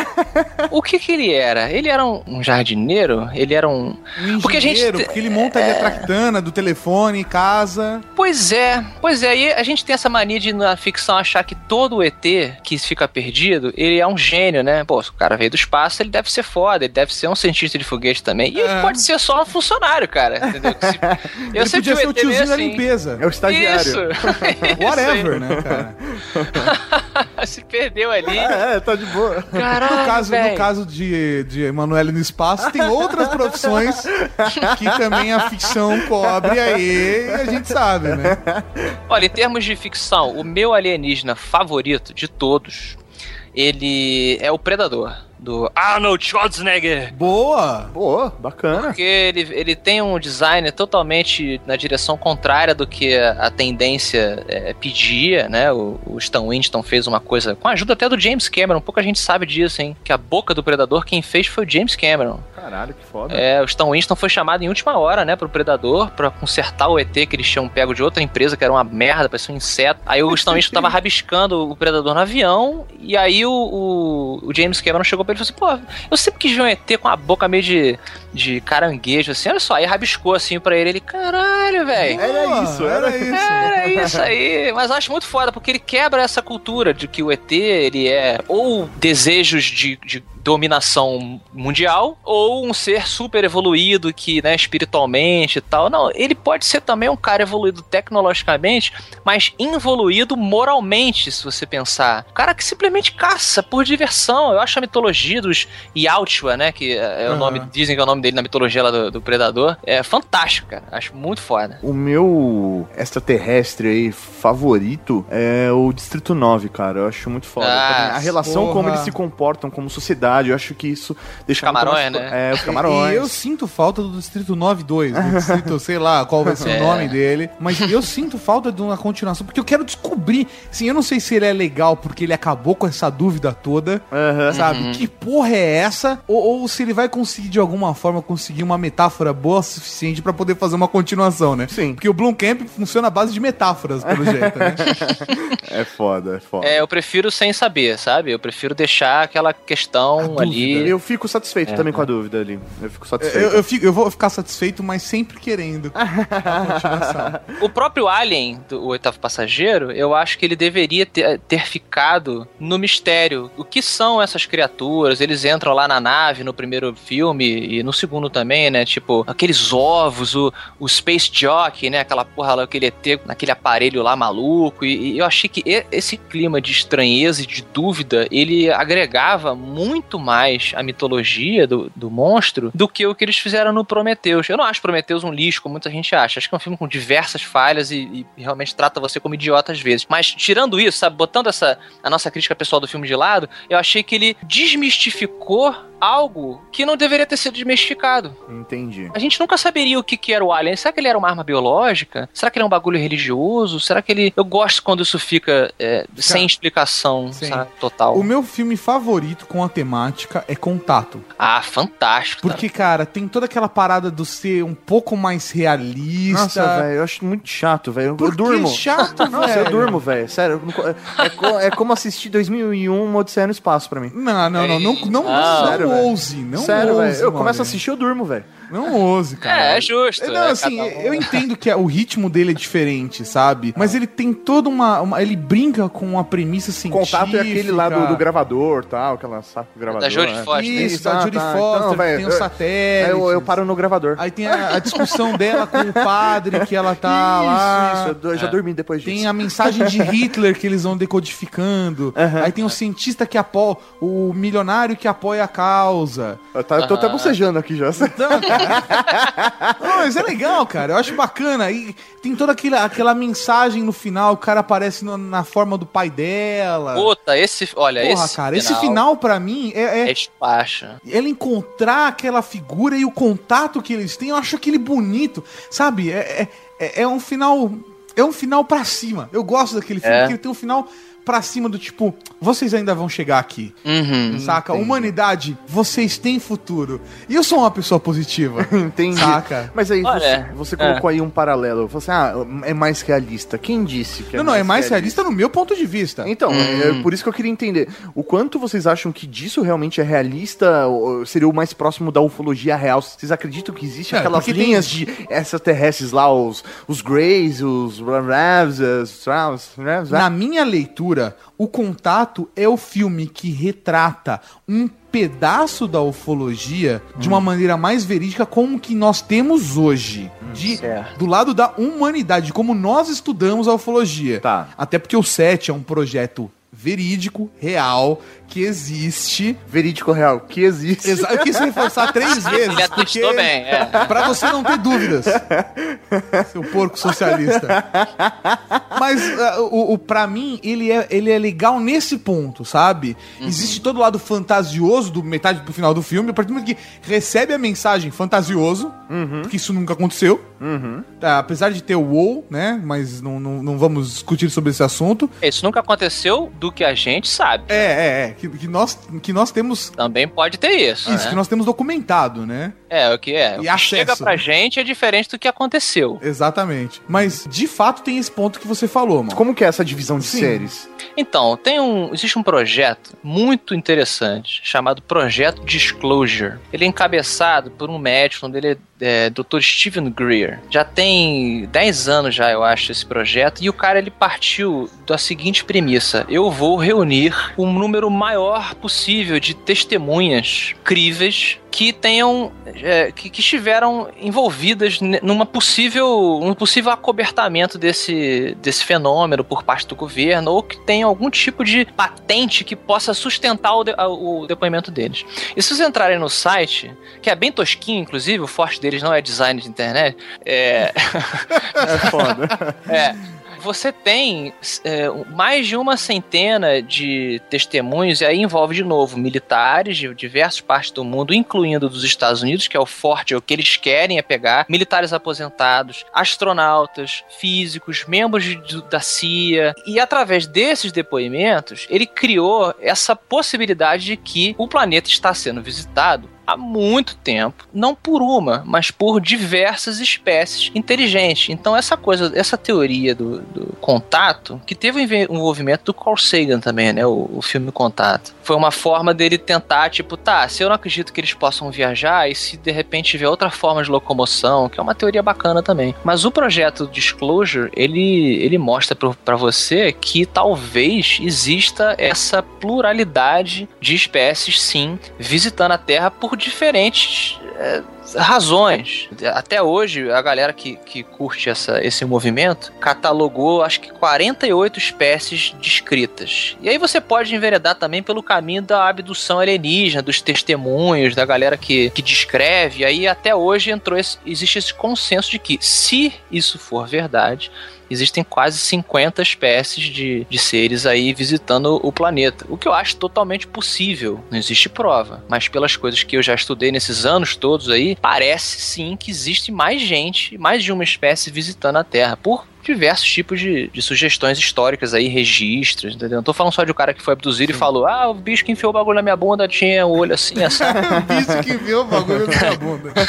O que que ele era? Ele era um, jardineiro? Ele era um... Um Porque a gente porque ele monta ali a tractana do telefone, casa. Pois é, pois é, e a gente tem essa mania de na ficção achar que todo ET que fica perdido, ele é um gênio, né? Pô, se o cara veio do espaço, ele deve ser foda, ele deve ser um cientista de foguete também. E ele É. pode ser só um funcionário, cara, entendeu? Se- Eu ele sempre podia ser o meio tiozinho da assim. limpeza. É o estagiário. Isso. Whatever, né, cara? Se perdeu ali. É, é, tá de boa. Caralho, No caso, no caso de, de Emanuele no espaço, tem outras profissões que também a ficção cobre aí, e a gente sabe, né? Olha, em termos de ficção, o meu alienígena favorito de todos, ele é o Predador, do Arnold Schwarzenegger. Boa! Boa, bacana. Porque ele, ele tem um design totalmente na direção contrária do que a, a tendência é, pedia, né? O, o Stan Winston fez uma coisa, com a ajuda até do James Cameron, pouca gente sabe disso, hein? Que a boca do Predador quem fez foi o James Cameron. Caralho, que foda. É, o Stan Winston foi chamado em última hora, né, pro Predador, pra consertar o ET que eles tinham pego de outra empresa, que era uma merda, parecia um inseto. Aí o Stan Winston tava rabiscando o Predador no avião, e aí o, o, o James Cameron chegou pra ele e falou assim, pô, eu sempre quis ver um ET com a boca meio de, de caranguejo, assim, olha só. Aí rabiscou assim pra ele, ele, caralho, velho. Era isso, era isso. Era isso aí, mas eu acho muito foda, porque ele quebra essa cultura de que o ET, ele é ou desejos de, de dominação mundial, ou um ser super evoluído que, né, espiritualmente e tal. Não, ele pode ser também um cara evoluído tecnologicamente, mas involuído moralmente, se você pensar. Um cara que simplesmente caça por diversão. Eu acho a mitologia dos Yautja, né, que é o Aham. nome, dizem que é o nome dele na mitologia lá do, do Predador, é fantástico, cara. Acho muito foda. O meu extraterrestre aí favorito é o Distrito 9, cara. Eu acho muito foda. Ah, a relação porra. como eles se comportam como sociedade, eu acho que isso deixa muito Camarões, mais- né? É, os camarões. E eu sinto falta do Distrito 92, do Distrito, sei lá qual vai ser É. o nome dele, mas eu sinto falta de uma continuação, porque eu quero descobrir, assim, eu não sei se ele é legal porque ele acabou com essa dúvida toda, Aham. sabe? Uhum. Que porra é essa? Ou, ou se ele vai conseguir, de alguma forma, conseguir uma metáfora boa o suficiente pra poder fazer uma continuação, né? Sim. Porque o Bloom Camp funciona à base de metáforas, pelo jeito, né? É foda, é foda. É, eu prefiro sem saber, sabe? Eu prefiro deixar aquela questão ali. Eu fico satisfeito É, também é. com a dúvida ali. Eu fico Eu, satisfeito. eu, fico- eu vou ficar satisfeito, mas sempre querendo. O próprio Alien, do o oitavo passageiro, eu acho que ele deveria ter, ter ficado no mistério. O que são essas criaturas? Eles entram lá na nave no primeiro filme e no segundo também, né? Tipo, aqueles ovos, o, o Space Jockey, né? Aquela porra lá, aquele ET naquele aparelho lá maluco. E, e eu achei que esse clima de estranheza e de dúvida, ele agregava muito mais a mitologia do, do monstro do que o que eles fizeram no Prometheus. Eu não acho Prometheus um lixo, como muita gente acha. Acho que é um filme com diversas falhas e, e realmente trata você como idiota às vezes. Mas tirando isso, sabe, botando essa a nossa crítica pessoal do filme de lado, eu achei que ele desmistificou algo que não deveria ter sido desmistificado. Entendi. A gente nunca saberia o que, que era o Alien. Será que ele era uma arma biológica? Será que ele é um bagulho religioso? Será que ele. Eu gosto quando isso fica é, sem explicação sabe, total. O meu filme favorito com a temática é Contato. Ah, fantástico. Porque, cara, tem toda aquela parada do ser um pouco mais realista. Nossa, velho, eu acho muito chato, velho. Eu Por que durmo. chato, Nossa, velho? eu durmo, velho. Sério. não É, co- é como assistir 2001 uma Odisseia no Espaço pra mim. Não, não, não, não, não, não sério, velho. ouse, não Sério, ouse, velho. Eu mano. começo a assistir, eu durmo, velho. Não ouse, cara. É, é justo. Não, é assim, um. eu entendo que o ritmo dele é diferente, sabe? Mas ele tem toda uma, uma- Ele brinca com uma premissa O científica. contato é aquele lá do, do gravador tal, aquela saco gravador. Da Jodie né? Foster. Isso, da ah, Jodie tá. Foster, Então, vai, tem os eu- satélites. Eu, eu paro no gravador. Aí tem a, a discussão dela com o padre, que ela tá lá. Isso, isso, eu já dormi depois disso. Tem a mensagem de Hitler que eles vão decodificando. Aí tem o cientista que apoia, o milionário que apoia a causa. Eu, tá- eu tô até bocejando aqui já. Então. Não, mas é legal, cara. Eu acho bacana. E tem toda aquela, aquela mensagem no final, o cara aparece no- na forma do pai dela. Puta, esse. Olha, Porra, esse. cara, esse final pra mim é, é, É espacha. ela encontrar aquela figura e o contato que eles têm, eu acho aquele bonito, sabe? É, é, é- é um final. É um final pra cima. Eu gosto daquele filme, É. porque ele tem um final pra cima do tipo, vocês ainda vão chegar aqui. Uhum. Saca? Humanidade, vocês têm futuro. E eu sou uma pessoa positiva. Entendi. Saca? Mas aí Olha, você, você é. colocou aí um paralelo. Você, ah, é mais realista. Quem disse que é não, não, é mais realista no meu ponto de vista. Então, é por isso que eu queria entender. O quanto vocês acham que disso realmente é realista? ou Seria o mais próximo da ufologia real? Vocês acreditam que existe É, aquelas porque tem- linhas de extraterrestres lá, os, os Greys, os Ravs, os Ravs, Ravs, Na minha leitura, O Contato é o filme que retrata um pedaço da ufologia de Hum. uma maneira mais verídica como que nós temos hoje. De, certo. do lado da humanidade, de como nós estudamos a ufologia. Tá. Até porque o SET é um projeto verídico, real, que existe. Verídico real, que existe. Exa- Eu quis reforçar três vezes. Ele atestou bem, é. Pra você não ter dúvidas. Seu porco socialista. Mas uh, o, o, pra mim, ele é, ele é legal nesse ponto, sabe? Existe todo o lado fantasioso do metade pro final do filme. A partir do momento que recebe a mensagem fantasioso, porque isso nunca aconteceu. Tá, apesar de ter o WoW, né? Mas não, não, não vamos discutir sobre esse assunto. Isso nunca aconteceu do que a gente sabe. É, é, é. Que, que nós, que nós temos. Também pode ter isso. Isso, né? que nós temos documentado, né? É, o que é. O E que acesso. chega pra gente é diferente do que aconteceu. Exatamente. Mas, de fato, tem esse ponto que você falou, mano. Como que é essa divisão de Sim. séries? Então, tem um, existe um projeto muito interessante chamado Projeto Disclosure. Ele é encabeçado por um médico, onde ele é, é Dr. Stephen Greer. Já tem 10 anos já, eu acho, esse projeto. E o cara ele partiu da seguinte premissa: eu vou reunir um número maior possível de testemunhas críveis que tenham é, que, que estiveram envolvidas numa possível um possível acobertamento desse, desse fenômeno por parte do governo ou que tenham algum tipo de patente que possa sustentar o, de- o depoimento deles. E se vocês entrarem no site, que é bem tosquinho, inclusive, o forte deles não é design de internet, é, É foda. é. Você tem é, mais de uma centena de testemunhos, e aí envolve de novo militares de diversas partes do mundo, incluindo dos Estados Unidos, que é o forte, é o que eles querem é pegar, militares aposentados, astronautas, físicos, membros de- da CIA. E através desses depoimentos, ele criou essa possibilidade de que o planeta está sendo visitado há muito tempo, não por uma, mas por diversas espécies inteligentes. Então essa coisa, essa teoria do, do contato, que teve o envolvimento do Carl Sagan também, né, o, o filme Contato, foi uma forma dele tentar, tipo, tá, se eu não acredito que eles possam viajar, e se de repente tiver outra forma de locomoção, que é uma teoria bacana também. Mas o projeto Disclosure, ele, ele mostra pra você que talvez exista essa pluralidade de espécies, sim, visitando a Terra por diferentes é, razões. Até hoje, a galera que, que curte essa, esse movimento catalogou acho que 48 espécies descritas. E aí você pode enveredar também pelo caminho da abdução alienígena, dos testemunhos, da galera que, que descreve. E aí até hoje entrou esse- existe esse consenso de que, se isso for verdade, existem quase 50 espécies de, de seres aí visitando o planeta. O que eu acho totalmente possível. Não existe prova. Mas pelas coisas que eu já estudei nesses anos todos aí, parece sim que existe mais gente, mais de uma espécie visitando a Terra. Por diversos tipos de, de sugestões históricas aí, registros, entendeu? Não tô falando só de um cara que foi abduzido e falou, ah, o bicho que enfiou o bagulho na minha bunda tinha o olho assim, assim. Bicho que viu o bagulho na minha bunda.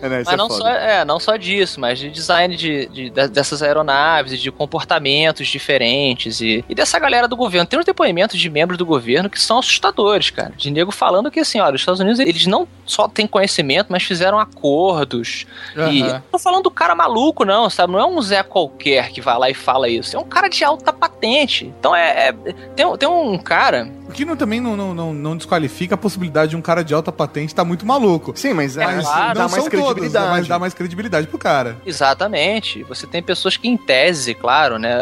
É, né, Mas é não foda. só, é, não só disso, mas de design de, de- de- dessas aeronaves e de comportamentos diferentes e, e dessa galera do governo. Tem uns depoimentos de membros do governo que são assustadores, cara. De nego falando que, assim, olha, os Estados Unidos, eles não só têm conhecimento, mas fizeram acordos. E Aham. não tô falando do cara maluco, não, sabe? Não é um Zé qualquer que vai lá e fala isso. É um cara de alta patente. Então é. é- tem, tem um cara. O que não, também não, não, não, não desqualifica a possibilidade de um cara de alta patente estar muito maluco. Sim, mas, é, É mas claro, dá mais todos, credibilidade. mas dá mais credibilidade pro cara. Exatamente. Você tem pessoas que, em tese, claro, né,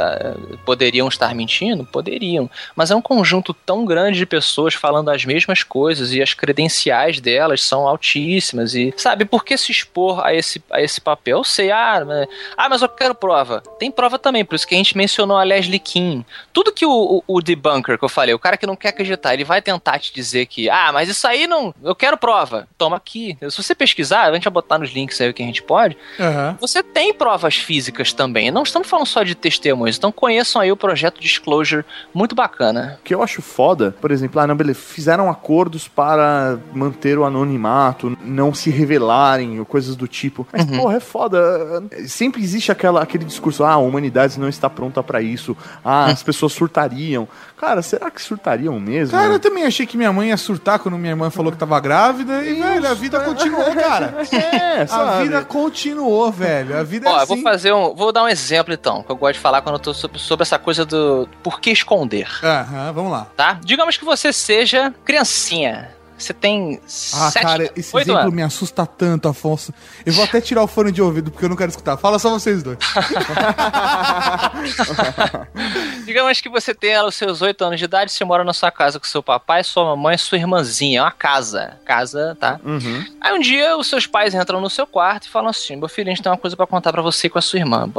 poderiam estar mentindo, poderiam. Mas é um conjunto tão grande de pessoas falando as mesmas coisas e as credenciais delas são altíssimas. E, sabe, por que se expor a esse, a esse papel? Eu sei, ah, mas, ah, mas eu quero prova. Tem prova também, por isso que a gente mencionou a Leslie King. Tudo que o, o, o debunker que eu falei, o cara que não quer acreditar, ele vai tentar te dizer que, ah, mas isso aí não. Eu quero prova. Toma aqui. Se você pesquisar, a gente vai botar nos links aí o que a gente pode. Aham. Você tem provas físicas também. Não estamos falando só de testemunhos. Então conheçam aí o projeto Disclosure, muito bacana. O que eu acho foda, por exemplo, ah, não, beleza, fizeram acordos para manter o anonimato, não se revelarem, ou coisas do tipo. Mas, Uhum. porra, é foda. Sempre existe aquela, aquele discurso, ah, a humanidade não está pronta pra isso, ah, as pessoas surtariam. Cara, será que surtariam mesmo? Cara, eu também achei que minha mãe ia surtar quando minha irmã falou que tava grávida e, velho, a vida continuou, cara. é, A sabe? vida continuou, velho. A vida é Ó, eu assim. vou fazer um. Vou dar um exemplo então, que eu gosto de falar quando eu tô sobre, sobre essa coisa do por que esconder, Aham, vamos lá. tá? Digamos que você seja criancinha. Você tem Ah, sete, cara, esse exemplo anos. me assusta tanto, Afonso. Eu vou até tirar o fone de ouvido porque eu não quero escutar. Fala só vocês dois. Digamos que você tem os seus oito anos de idade, você mora na sua casa com seu papai, sua mamãe e sua irmãzinha. É uma casa. Casa, tá? Uhum. Aí um dia os seus pais entram no seu quarto e falam assim: meu filho, a gente tem uma coisa pra contar pra você com a sua irmã.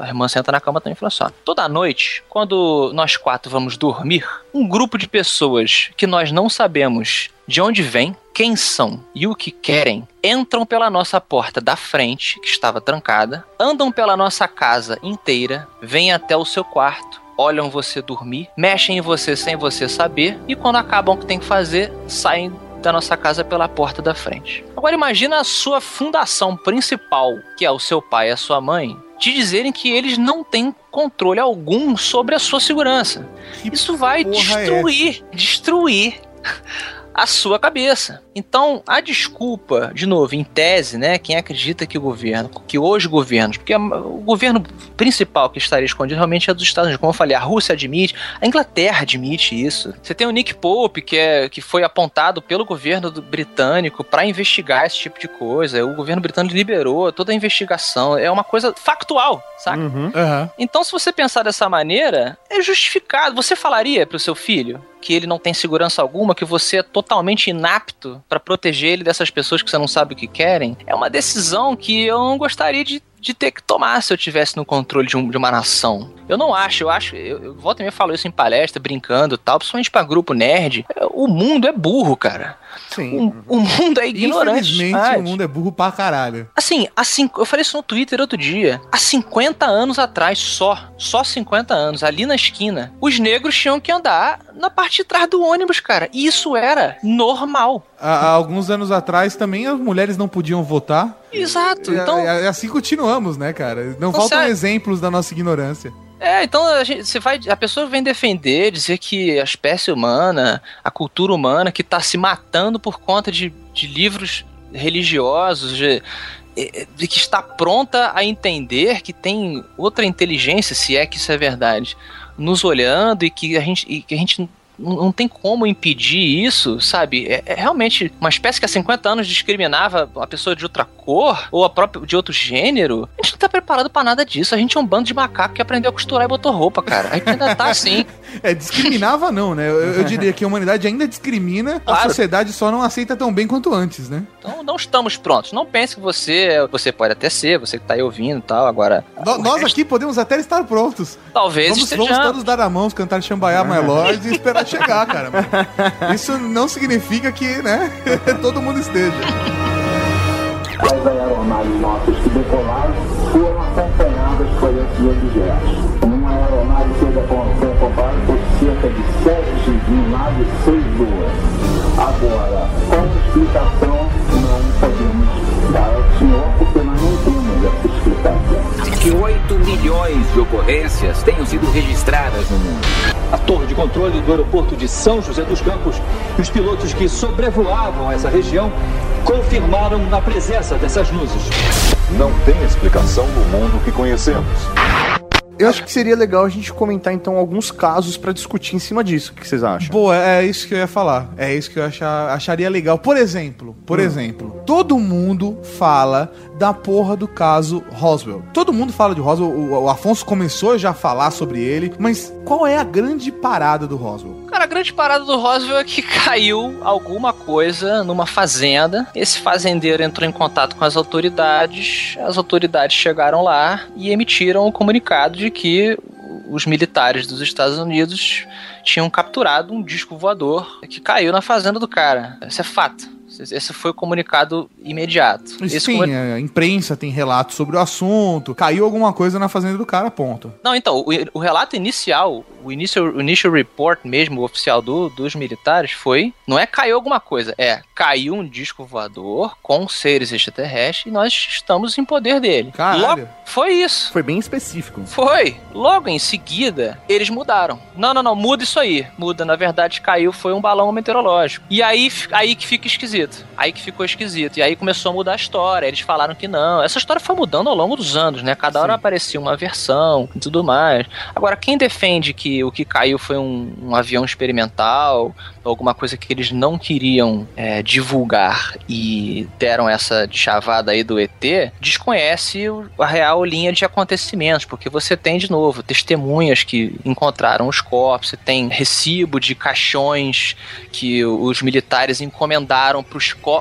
A irmã senta na cama também e fala assim: ó, toda noite, quando nós quatro vamos dormir, um grupo de pessoas que nós não sabemos de onde vem, quem são e o que querem, entram pela nossa porta da frente, que estava trancada, andam pela nossa casa inteira, vêm até o seu quarto. Olham você dormir, mexem em você sem você saber, e quando acabam o que tem que fazer, saem da nossa casa pela porta da frente. Agora imagina a sua fundação principal, que é o seu pai e a sua mãe, te dizerem que eles não têm controle algum sobre a sua segurança. Isso vai porra é destruir, destruir a sua cabeça. Então, a desculpa, de novo, em tese, né, quem acredita que o governo, que hoje governos, porque o governo principal que estaria escondido realmente é dos Estados Unidos, como eu falei, a Rússia admite, a Inglaterra admite isso. Você tem o Nick Pope, que, é, que foi apontado pelo governo britânico para investigar esse tipo de coisa. O governo britânico liberou toda a investigação. É uma coisa factual, saca? Uhum. Aham. Então, se você pensar dessa maneira, é justificado. Você falaria pro seu filho que ele não tem segurança alguma, que você é totalmente inapto pra proteger ele dessas pessoas que você não sabe o que querem? É uma decisão que eu não gostaria de, de ter que tomar se eu tivesse no controle de, um- de uma nação. Eu não acho, eu acho, eu, eu e meia falo isso em palestra, brincando e tal, principalmente pra grupo nerd. O mundo é burro, cara. Sim. O, o mundo é ignorante. Infelizmente, demais. o mundo é burro pra caralho. Assim, cinco, eu falei isso no Twitter outro dia. Há 50 anos atrás, só, só 50 anos, ali na esquina, os negros tinham que andar na parte de trás do ônibus, cara. E isso era normal. Há, há alguns anos atrás também as mulheres não podiam votar. Exato. E- Então, e- e assim continuamos, né, cara? Não faltam exemplos da nossa ignorância. É, então a, gente, você vai, a pessoa vem defender, dizer que a espécie humana, a cultura humana, que está se matando por conta de, de livros religiosos, de, de que está pronta a entender que tem outra inteligência, se é que isso é verdade, nos olhando e que a gente, e que a gente não tem como impedir isso, sabe? É, é realmente uma espécie que há 50 anos discriminava a pessoa de outra cor ou a própria de outro gênero. A gente não tá preparado pra nada disso. A gente é um bando de macaco que aprendeu a costurar e botou roupa, cara. A gente ainda tá assim. É, discriminava não, né? Eu, eu diria que a humanidade ainda discrimina, a Claro. sociedade só não aceita tão bem quanto antes, né? Então não estamos prontos. Não pense que você. Você pode até ser, você que tá aí ouvindo e tal. Agora. No- nós aqui podemos até estar prontos. Talvez Vamos, estejamos. vamos todos dar a mão, cantar Xambaiá, My Lord e esperar chegar, cara. Isso não significa que, né, todo mundo esteja. As aeronaves nossas que decolaram foram acompanhadas por esses objetos. Uma aeronave foi acompanhada por cerca de sete naves seis. Agora, com explicação, não podemos Que 8 milhões de ocorrências tenham sido registradas no mundo. A torre de controle do aeroporto de São José dos Campos e os pilotos que sobrevoavam essa região confirmaram a presença dessas luzes. Não tem explicação no mundo que conhecemos. Eu acho que seria legal a gente comentar então alguns casos pra discutir em cima disso. O que vocês acham? Boa, é isso que eu ia falar. É isso que eu achar, acharia legal. Por exemplo, por exemplo, todo mundo fala da porra do caso Roswell. Todo mundo fala de Roswell. O, o Afonso começou já a falar sobre ele, mas qual é a grande parada do Roswell? Cara, a grande parada do Roswell é que caiu alguma coisa numa fazenda. Esse fazendeiro entrou em contato com as autoridades. As autoridades chegaram lá e emitiram um comunicado de que os militares dos Estados Unidos tinham capturado um disco voador que caiu na fazenda do cara. Isso é fato. Esse foi o comunicado imediato. Sim, comuni- a imprensa tem relatos sobre o assunto. Caiu alguma coisa na fazenda do cara, ponto. Não, então, o, o relato inicial, o initial, o initial report mesmo, oficial do- dos militares, foi: não é caiu alguma coisa, é caiu um disco voador com seres extraterrestres e nós estamos em poder dele. Caralho. Logo- foi isso. Foi bem específico. Foi. Logo em seguida, eles mudaram. Não, não, não, muda isso aí. Muda, na verdade, caiu, foi um balão meteorológico. E aí, aí que fica esquisito. Aí que ficou esquisito. E aí começou a mudar a história. Eles falaram que não. Essa história foi mudando ao longo dos anos, né? Cada hora aparecia uma versão e tudo mais. Agora, quem defende que o que caiu foi um, um avião experimental, alguma coisa que eles não queriam é, divulgar e deram essa chavada aí do ET, desconhece a real linha de acontecimentos, porque você tem, de novo, testemunhas que encontraram os corpos, você tem recibo de caixões que os militares encomendaram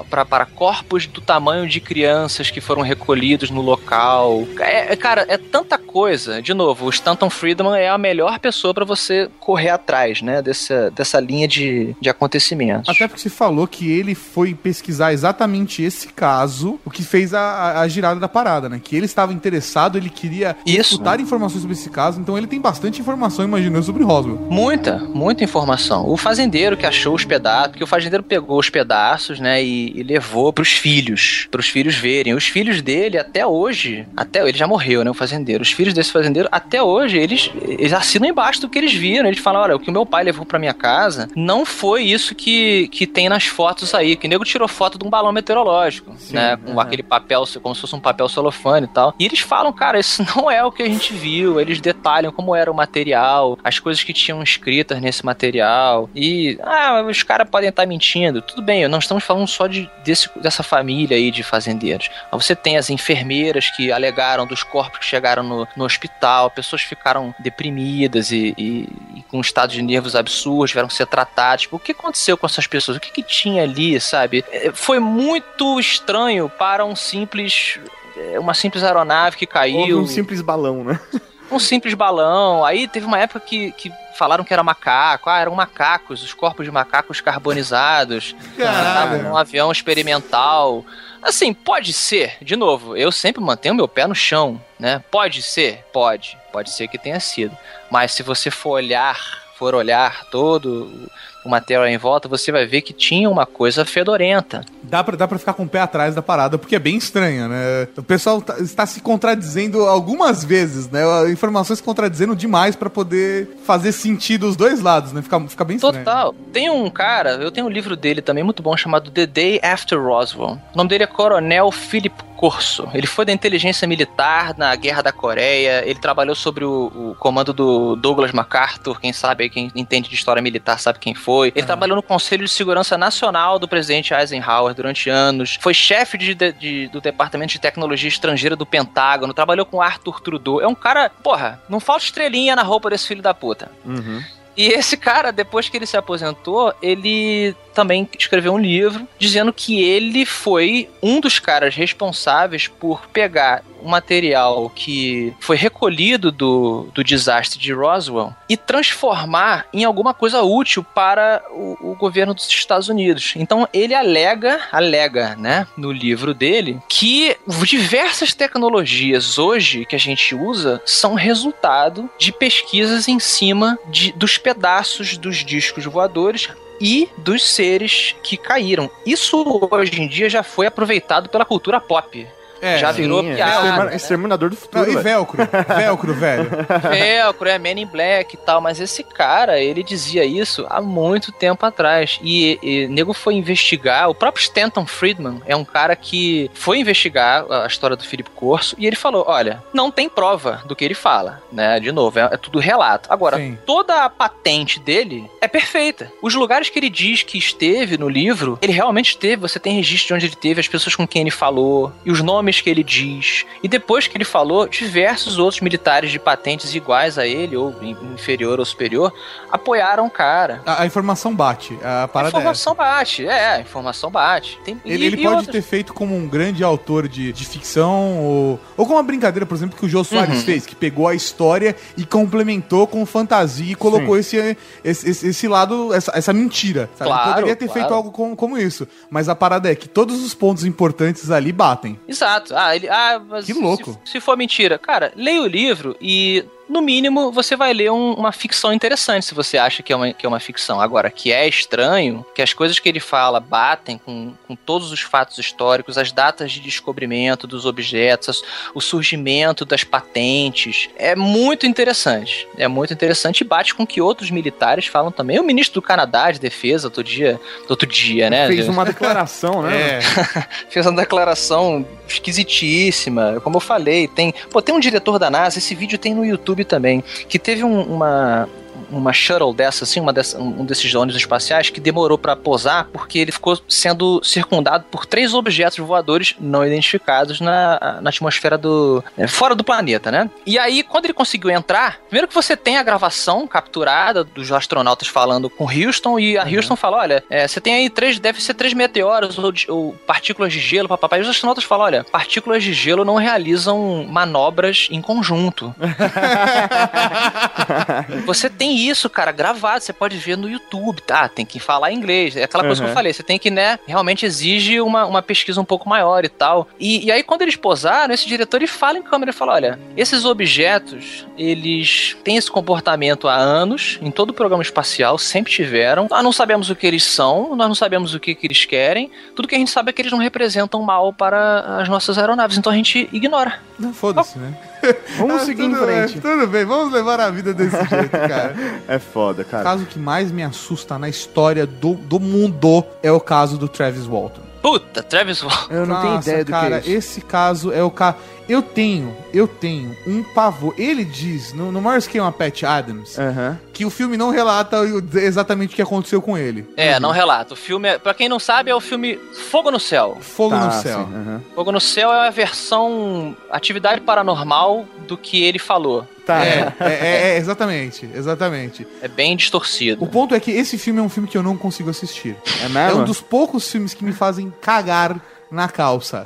pra- para corpos do tamanho de crianças que foram recolhidos no local. É, é, cara, é tanta coisa. De novo, o Stanton Friedman é a melhor pessoa para você correr atrás, né, dessa, dessa linha de, de acontecimentos. Até porque você falou que ele foi pesquisar exatamente esse caso, o que fez a, a- girada da parada, né? Que ele estava interessado, ele queria escutar informações sobre esse caso, então ele tem bastante informação, imaginando, sobre Roswell. Muita, muita informação. O fazendeiro que achou os pedaços, porque o fazendeiro pegou os pedaços, né, e, e levou pros filhos, pros filhos verem. Os filhos dele, até hoje, até ele já morreu, né, o fazendeiro. Os filhos desse fazendeiro, até hoje, eles, eles assinam embaixo do que eles viram. Eles falam, olha, o que o meu pai levou pra minha casa não foi isso que, que tem nas fotos aí. Que o nego tirou foto de um balão meteorológico, né, com aquele papel, como se fosse um papel celofane e tal. E eles falam, cara, isso não é o que a gente viu. Eles detalham como era o material, as coisas que tinham escritas nesse material. E, ah, os caras podem estar mentindo. Tudo bem, não estamos falando só de, desse, dessa família aí de fazendeiros. Você tem as enfermeiras que alegaram dos corpos que chegaram no, no hospital, pessoas ficaram deprimidas e, e- e com estados de nervos absurdos, tiveram que ser tratadas. Tipo, o que aconteceu com essas pessoas? O que, que tinha ali, sabe? É, Foi muito estranho para um simples. é, Uma simples aeronave que caiu Houve um simples balão, né? um simples balão. Aí teve uma época que, que falaram que era macaco. Ah, eram macacos, os corpos de macacos carbonizados. Estavam num avião experimental. Assim, pode ser, de novo, eu sempre mantenho meu pé no chão, né? Pode ser? Pode. Pode ser que tenha sido. Mas se você for olhar, for olhar todo o material em volta, você vai ver que tinha uma coisa fedorenta. Dá pra, dá pra ficar com o pé atrás da parada, porque é bem estranha, né? O pessoal tá- está se contradizendo algumas vezes, né? Informações contradizendo demais pra poder fazer sentido os dois lados, né? Fica, fica bem estranho. Total. Tem um cara, eu tenho um livro dele também muito bom chamado The Day After Roswell. O nome dele é Coronel Philip Corso. Ele foi da inteligência militar na Guerra da Coreia. Ele trabalhou sobre o, o comando do Douglas MacArthur. Quem sabe, quem entende de história militar sabe quem foi. Ele trabalhou no Conselho de Segurança Nacional do presidente Eisenhower durante anos. Foi chefe de- de- de- do Departamento de Tecnologia Estrangeira do Pentágono. Trabalhou com Arthur Trudeau. É um cara, porra, não falta estrelinha na roupa desse filho da puta. Uhum. E esse cara, depois que ele se aposentou, ele também escreveu um livro dizendo que ele foi um dos caras responsáveis por pegar um material que foi recolhido do, do desastre de Roswell e transformar em alguma coisa útil para o, o governo dos Estados Unidos. Então ele alega, alega, né, no livro dele, que diversas tecnologias hoje que a gente usa são resultado de pesquisas em cima de, dos pedaços dos discos voadores e dos seres que caíram. Isso hoje em dia já foi aproveitado pela cultura pop. É, já virou Sim, é. piada. Extermina- Exterminador do futuro. Não, e velho. velcro, velcro, velho. Velcro, é Man in Black e tal, mas esse cara, ele dizia isso há muito tempo atrás. E, e nego foi investigar, o próprio Stanton Friedman é um cara que foi investigar a história do Felipe Corso e ele falou: olha, não tem prova do que ele fala, né? De novo, é, é tudo relato. Agora, Sim. toda a patente dele é perfeita. Os lugares que ele diz que esteve no livro, ele realmente esteve, você tem registro de onde ele esteve, as pessoas com quem ele falou, e os nomes que ele diz. E depois que ele falou, diversos outros militares de patentes iguais a ele, ou in- inferior ou superior, apoiaram o cara. A, a informação bate. A A é informação bate, é, a informação bate. Tem, Ele, e- ele e pode outras- ter feito como um grande autor de, de ficção, ou, ou como uma brincadeira, por exemplo, que o Jô Soares Uhum. fez, que pegou a história e complementou com fantasia e colocou esse, esse, esse, esse lado, essa, essa mentira. Sabe? Claro, ele poderia ter claro. feito algo como, como isso. Mas a parada é que todos os pontos importantes ali batem. Exato. Ah, ele. Ah, mas Que se- louco. Se, for mentira, cara, leia o livro e. No mínimo, você vai ler um- uma ficção interessante se você acha que é, uma, que é uma ficção. Agora, que é estranho, que as coisas que ele fala batem com, com todos os fatos históricos, as datas de descobrimento dos objetos, o surgimento das patentes, é muito interessante. É muito interessante e bate com o que outros militares falam também. O ministro do Canadá de Defesa, outro dia, outro dia, né? Fez uma declaração, né? É. fez uma declaração esquisitíssima. Como eu falei, tem. Pô, tem um diretor da NASA, esse vídeo tem no YouTube também, que teve um- uma. Uma shuttle dessa, assim, uma dessa, um desses ônibus espaciais que demorou pra posar porque ele ficou sendo circundado por três objetos voadores não identificados na, na atmosfera do. é, fora do planeta, né? E aí, quando ele conseguiu entrar, primeiro que você tem a gravação capturada dos astronautas falando com Houston, e a Houston fala: olha, é, você tem aí três, deve ser três meteoros ou, ou partículas de gelo, papapá. E os astronautas falam: olha, partículas de gelo não realizam manobras em conjunto. Você tem isso, cara, gravado, você pode ver no YouTube, tá? Tem que falar inglês. É aquela coisa que eu Uhum. falei, você tem que, né, realmente exige uma, uma pesquisa um pouco maior e tal. E, e aí, quando eles posaram, esse diretor ele fala em câmera, ele fala: olha, esses objetos, eles têm esse comportamento há anos, em todo o programa espacial, sempre tiveram. Nós não sabemos o que eles são, nós não sabemos o que, que eles querem. Tudo que a gente sabe é que eles não representam mal para as nossas aeronaves, então a gente ignora. Não, foda-se, né? Vamos Ah, seguir em tudo frente. bem, tudo bem, vamos levar a vida desse jeito, cara. É foda, O cara. caso que mais me assusta na história do, do mundo é o caso do Travis Walton. Puta, Travis Walton. Eu não tenho Nossa, ideia do cara, que é isso. esse caso é o caso. Eu tenho, eu tenho um pavor. Ele diz, no, no maior esquema Pat Adams, Aham. que o filme não relata exatamente o que aconteceu com ele. É, não relata. O filme, é, pra quem não sabe, é o filme Fogo no Céu. Fogo Tá, no céu. aham. Fogo no Céu é a versão atividade paranormal do que ele falou. Tá. É, é, é, é, exatamente, exatamente. É bem distorcido. O ponto é que esse filme é um filme que eu não consigo assistir. É É mesmo? um dos poucos filmes que me fazem cagar na calça.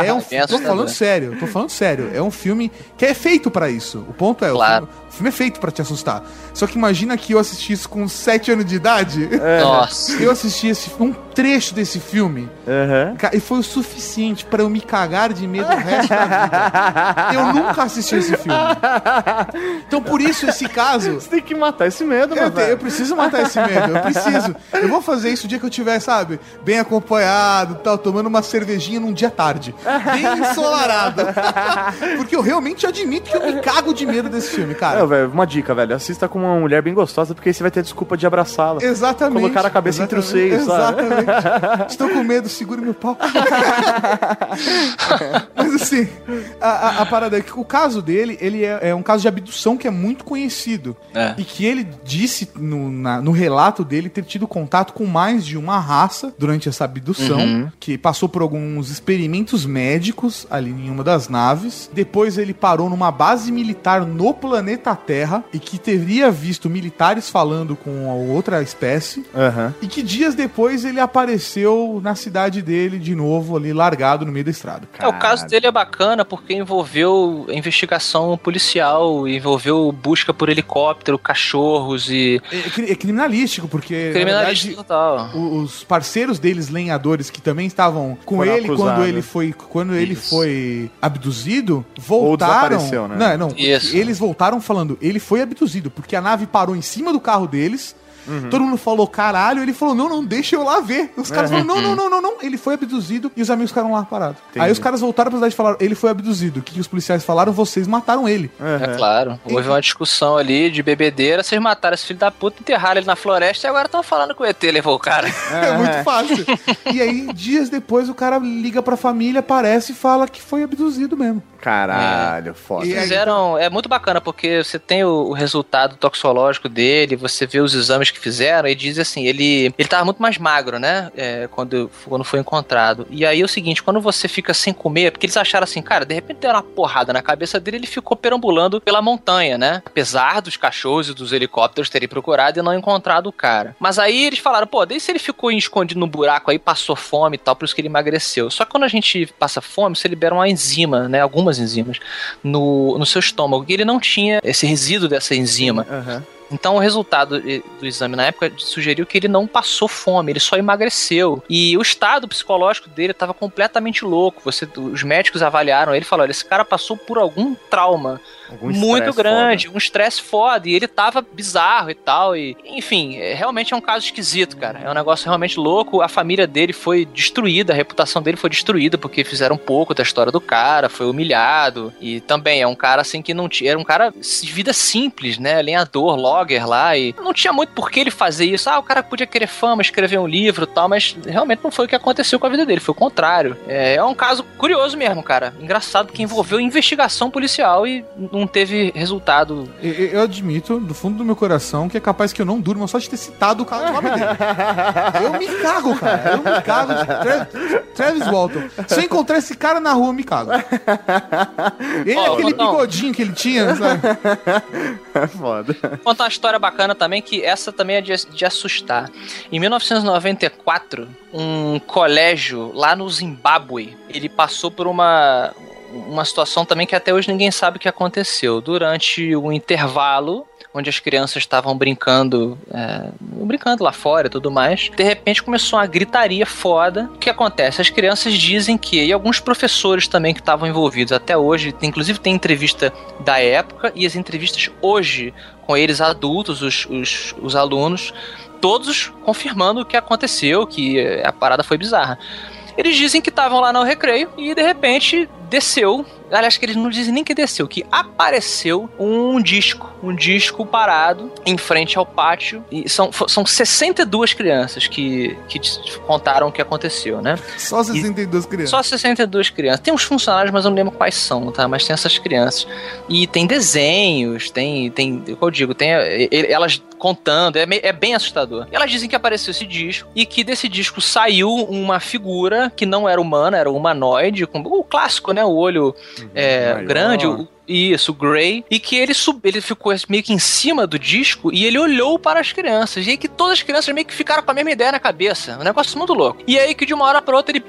É, É um, tô falando sério, tô falando sério. É um filme que é feito pra isso. O ponto é, o Claro. filme- o filme é feito pra te assustar. Só que imagina que eu assisti isso com 7 anos de idade. Nossa. Eu assisti esse, um trecho desse filme ca- e foi o suficiente pra eu me cagar de medo o resto da vida. Eu nunca assisti esse filme. Então por isso esse caso Você tem que matar esse medo, eu, meu te- eu velho. preciso matar esse medo, eu preciso. Eu vou fazer isso o dia que eu tiver, sabe, bem acompanhado, tal, tomando uma cervejinha num dia tarde, bem ensolarado. Porque eu realmente admito que eu me cago de medo desse filme, cara. Não, velho, uma dica, velho. Assista com uma mulher bem gostosa, porque aí você vai ter desculpa de abraçá-la. Exatamente. Colocar a cabeça entre os seios, sabe? Exatamente. Estou com medo, segure meu pau. Mas assim, a, a- a parada é que o caso dele, ele é, é um caso de abdução que é muito conhecido. É. E que ele disse no, na- no relato dele ter tido contato com mais de uma raça durante essa abdução, Uhum. que passou por alguns experimentos médicos ali em uma das naves. Depois ele parou numa base militar no planeta pra Terra e que teria visto militares falando com a outra espécie. Aham. E que dias depois ele apareceu na cidade dele de novo, ali largado no meio da estrada. É, o caso dele é bacana porque envolveu investigação policial, envolveu busca por helicóptero, cachorros e. É, cri- é criminalístico, porque. na Criminalístico verdade, total. Os parceiros deles, lenhadores, que também estavam com Foram ele quando acusados. ele foi quando ele Isso. foi abduzido, voltaram. desapareceu, né? Não, não. Isso. Eles voltaram falando, ele foi abduzido, porque a nave parou em cima do carro deles. Uhum. Todo mundo falou caralho, ele falou: não, não, deixa eu lá ver. Os caras Uhum. falaram: não, não, não, não, não. Ele foi abduzido e os amigos ficaram lá parados. Entendi. Aí os caras voltaram pra cidade e falaram: ele foi abduzido. O que, que os policiais falaram? Vocês mataram ele. É claro. Houve uma discussão ali de bebedeira, vocês mataram esse filho da puta, enterraram ele na floresta e agora estão falando que o ET levou o cara. É, muito fácil. e aí, dias depois, o cara liga pra família, aparece e fala que foi abduzido mesmo. Caralho, foda. E aí- Fizeram. É muito bacana, porque você tem o, o resultado toxológico dele, você vê os exames que fizeram e diz assim: ele, ele tava muito mais magro, né? é, quando, quando foi encontrado. E aí é o seguinte: quando você fica sem comer, porque eles acharam assim, cara, de repente deu uma porrada na cabeça dele, ele ficou perambulando pela montanha, né? Apesar dos cachorros e dos helicópteros terem procurado e não encontrado o cara. Mas aí eles falaram, pô, desde se ele ficou escondido no buraco aí, passou fome e tal, por isso que ele emagreceu. Só que quando a gente passa fome, você libera uma enzima, né? Algumas enzimas no, no seu estômago. E ele não tinha esse resíduo dessa enzima. Então o resultado do exame na época sugeriu que ele não passou fome, ele só emagreceu. E o estado psicológico dele estava completamente louco. Você, os médicos avaliaram ele e falaram: esse cara passou por algum trauma Algum muito grande, um estresse foda. E ele tava bizarro e tal. E, enfim, é, realmente é um caso esquisito, cara. É um negócio realmente louco. A família dele foi destruída, a reputação dele foi destruída porque fizeram um pouco da história do cara, foi humilhado. E também é um cara assim que não tinha. Era um cara de vida simples, né? Lenhador, logger lá. E não tinha muito por que ele fazer isso. Ah, o cara podia querer fama, escrever um livro e tal, mas realmente não foi o que aconteceu com a vida dele, foi o contrário. É, é um caso curioso mesmo, cara. Engraçado porque envolveu investigação policial e não teve resultado. Eu, eu admito, do fundo do meu coração, que é capaz que eu não durma só de ter citado o cara- o nome dele. Eu me cago, cara. Eu me cago de Tra- Travis Walton. Se eu encontrar esse cara na rua, eu me cago. Ele, Ó, aquele Walton. bigodinho que ele tinha, sabe? É foda. Contar uma história bacana também, que essa também é de, de assustar. Em 1994, um colégio lá no Zimbábue, ele passou por uma, uma situação também que até hoje ninguém sabe o que aconteceu. Durante o intervalo, onde as crianças estavam brincando, é, brincando lá fora e tudo mais, de repente começou uma gritaria foda. O que acontece? As crianças dizem que, e alguns professores também que estavam envolvidos até hoje, tem- inclusive tem entrevista da época e as entrevistas hoje com eles adultos, os, os, os alunos, todos confirmando o que aconteceu, que a parada foi bizarra. Eles dizem que estavam lá no recreio e de repente desceu. Aliás, que eles não dizem nem que desceu, que apareceu um disco, um disco parado em frente ao pátio. E são, são 62 crianças que, que contaram o que aconteceu, né? Só 62 crianças. Só 62 crianças. Tem uns funcionários, mas eu não lembro quais são, tá? Mas tem essas crianças. E tem desenhos, tem. tem o que eu digo, tem elas contando, é, é bem assustador. E elas dizem que apareceu esse disco e que desse disco saiu uma figura que não era humana, era humanoide, com o clássico, né? O olho é, grande, o- isso, o Grey, e que ele sub, ele ficou meio que em cima do disco e ele olhou para as crianças. E aí que todas as crianças meio que ficaram com a mesma ideia na cabeça. Um negócio muito louco. E aí que de uma hora para outra ele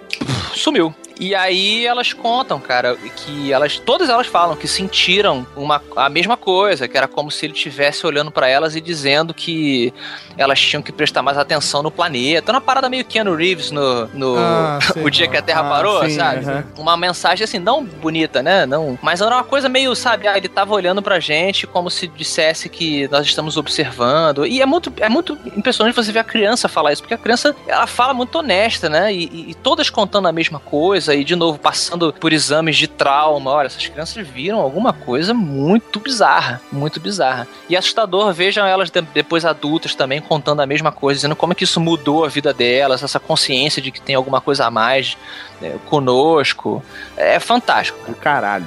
sumiu. E aí elas contam, cara, que elas todas elas falam que sentiram uma, a mesma coisa, que era como se ele estivesse olhando para elas e dizendo que elas tinham que prestar mais atenção no planeta. Uma parada meio Keanu Reeves no, no Ah, o dia que a Terra Ah, parou, sim, sabe? Uma mensagem assim, não bonita, né? Não, mas era uma coisa meio, sabe, ah, ele tava olhando pra gente como se dissesse que nós estamos observando. E é muito, é muito impressionante você ver a criança falar isso, porque a criança, ela fala muito honesta, né? E, e- e todas contando a mesma coisa, e de novo, passando por exames de trauma. Olha, essas crianças viram alguma coisa muito bizarra, muito bizarra. E assustador, vejam elas de- depois adultas também contando a mesma coisa, dizendo como é que isso mudou a vida delas, essa consciência de que tem alguma coisa a mais é, conosco. É fantástico. Do caralho.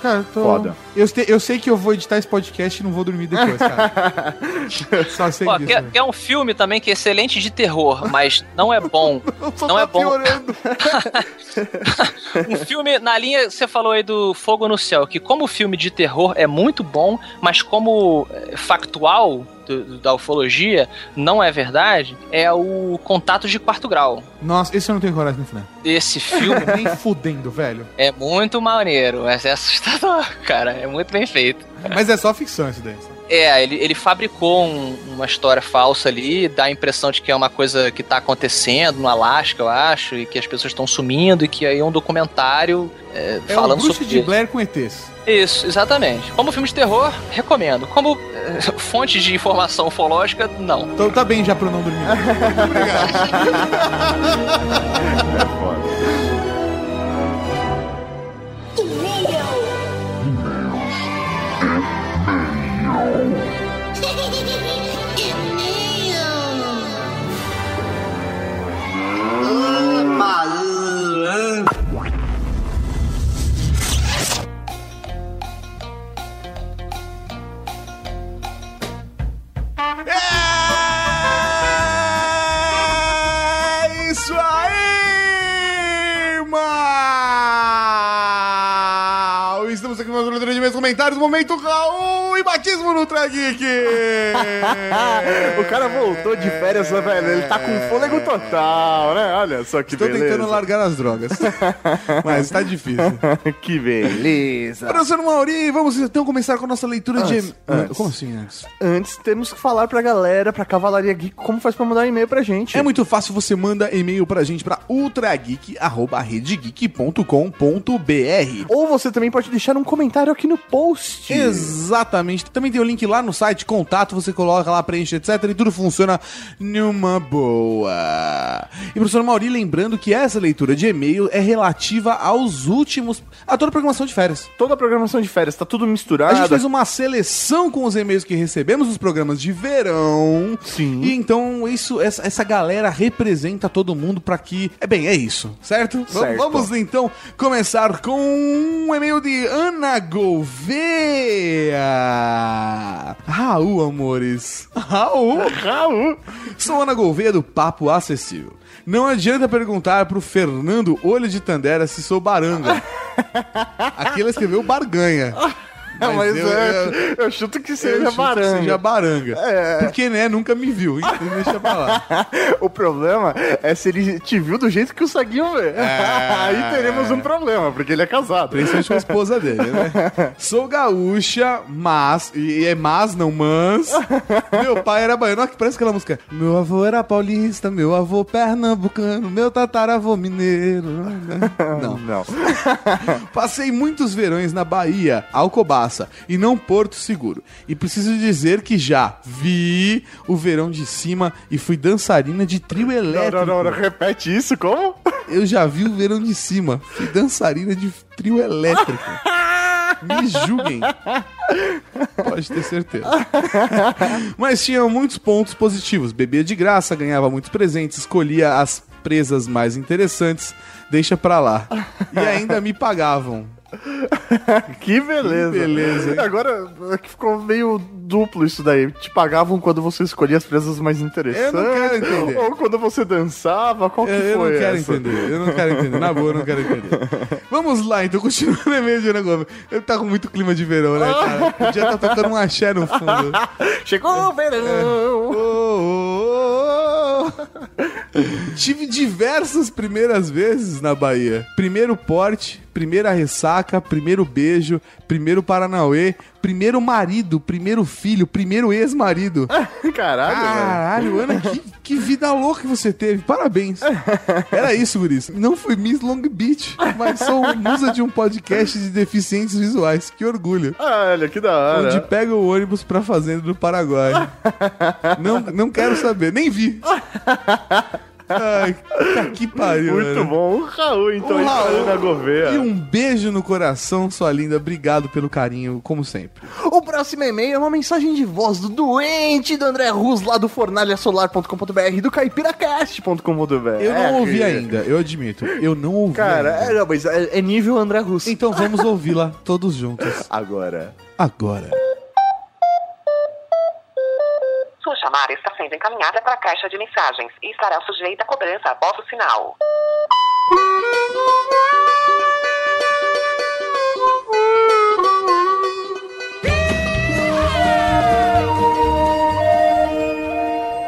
Cara, eu tô- Foda. Eu, te- eu sei que eu vou editar esse podcast e não vou dormir depois, cara. Só sei Pô, disso. que, né? que é um filme também que é excelente de terror, mas não é bom. Só não tá é bom. um filme na linha, você falou aí do Fogo no Céu, que como filme de terror é muito bom, mas como eh, factual do- da ufologia não é verdade, é o Contato de Quarto Grau. Nossa, esse eu não tenho coragem de ensinar. Esse filme Nem fudendo, velho. é muito maneiro, mas é assustador, cara. É muito bem feito. Mas é só ficção isso daí. É, ele, ele fabricou um- uma história falsa ali, dá a impressão de que é uma coisa que tá acontecendo no Alasca, eu acho, e que as pessoas estão sumindo, e que aí é um documentário é, É falando o Bruce sobre de isso. Blair com ETs. Isso, exatamente. Como filme de terror, recomendo. Como eh, fonte de informação ufológica, não. Então tá bem já pra eu não dormir. É Yeah! Meus comentários. Momento Raul e batismo no Ultra Geek! o cara voltou de férias, né, velho. Ele tá com fôlego total, né? Olha só que Estou beleza. tentando largar as drogas. Mas tá difícil. que beleza. Professor Mauri, vamos então começar com a nossa leitura Antes, de. antes. Como assim antes? Antes, temos que falar pra galera, pra Cavalaria Geek, como faz pra mandar e-mail pra gente. É muito fácil, você manda e-mail pra gente pra ultrageek.redgeek.com.br. Ou você também pode deixar um comentário aqui no post. Exatamente. Também tem o link lá no site, contato, você coloca lá, preenche, etc. E tudo funciona numa boa. E professor Mauri, lembrando que essa leitura de e-mail é relativa aos últimos. a toda a programação de férias. Toda a programação de férias, tá tudo misturado. A gente fez uma seleção com os e-mails que recebemos nos programas de verão. Sim. E então isso, essa, essa galera representa todo mundo pra que. É bem, é isso, certo? Certo. Vamos então começar com um e-mail de Ana Gouveia. Raul, amores. Raul. Raul. Sou Ana Gouveia do Papo Acessível. Não adianta perguntar pro Fernando Olho de Tandera se sou baranga. Aqui ela escreveu barganha. Mas, eu- é, eu- eu, chuto que eu seja chuto que baranga. Seja baranga. É. Porque, né, nunca me viu. Então deixa pra lá. o problema é se ele te viu do jeito que o Saguinho vê. Aí teremos um problema, porque ele é casado. Principalmente com a esposa dele, né? Sou gaúcha, mas. E é mas, não mans. Meu pai era baiano. Olha que parece aquela música. Meu avô era paulista, meu avô pernambucano, meu tataravô mineiro. Não. Não. Passei muitos verões na Bahia, Alcobaça, e não Porto Seguro. E preciso dizer que já vi o verão de cima e fui dançarina de trio Não, elétrico. não, não, não, repete isso, como? Eu já vi o verão de cima, fui dançarina de trio elétrico. Me julguem. Pode ter certeza. Mas tinha muitos pontos positivos. Bebia de graça, ganhava muitos presentes, escolhia as presas mais interessantes, deixa pra lá. E ainda me pagavam. Que beleza. Que beleza, hein? Agora é que ficou meio duplo isso daí. Te pagavam quando você escolhia as presas mais interessantes. Eu não quero entender. Ou quando você dançava, qual que Eu, eu foi não quero essa? entender, eu não quero entender. Na boa, eu não quero entender. Vamos lá, então, continuando o e-mail de Ana Gomes. Ele tá com muito clima de verão, né, cara? Podia estar tocando um axé no fundo. Chegou o verão! Oh, oh, oh. Tive diversas primeiras vezes na Bahia. Primeiro porte, primeira ressaca, primeiro beijo, primeiro Paranauê, primeiro marido, primeiro filho, primeiro ex-marido. Caralho. Caralho, Ana, que, que vida louca que você teve. Parabéns. Era isso, Guris. Não fui Miss Long Beach, mas sou musa de um podcast de deficientes visuais. Que orgulho. Olha, que da hora. Onde pega o ônibus pra fazenda do Paraguai. não, não quero saber, nem vi. Ai, que pariu. Muito bom. O Raul, então, O Raul. Ana Gouveia. E um beijo no coração, sua linda. Obrigado pelo carinho, como sempre. O próximo e-mail é uma mensagem de voz do doente do André Rus, lá do fornalhasolar.com.br do caipiracast.com.br. Eu não ouvi ainda, eu admito. Eu não ouvi. Cara, ainda. é, não, mas é, é nível André Rus. Então vamos ouvi-la todos juntos. Agora. Agora. Chamada está sendo encaminhada para a caixa de mensagens e estará sujeita a cobrança após o sinal.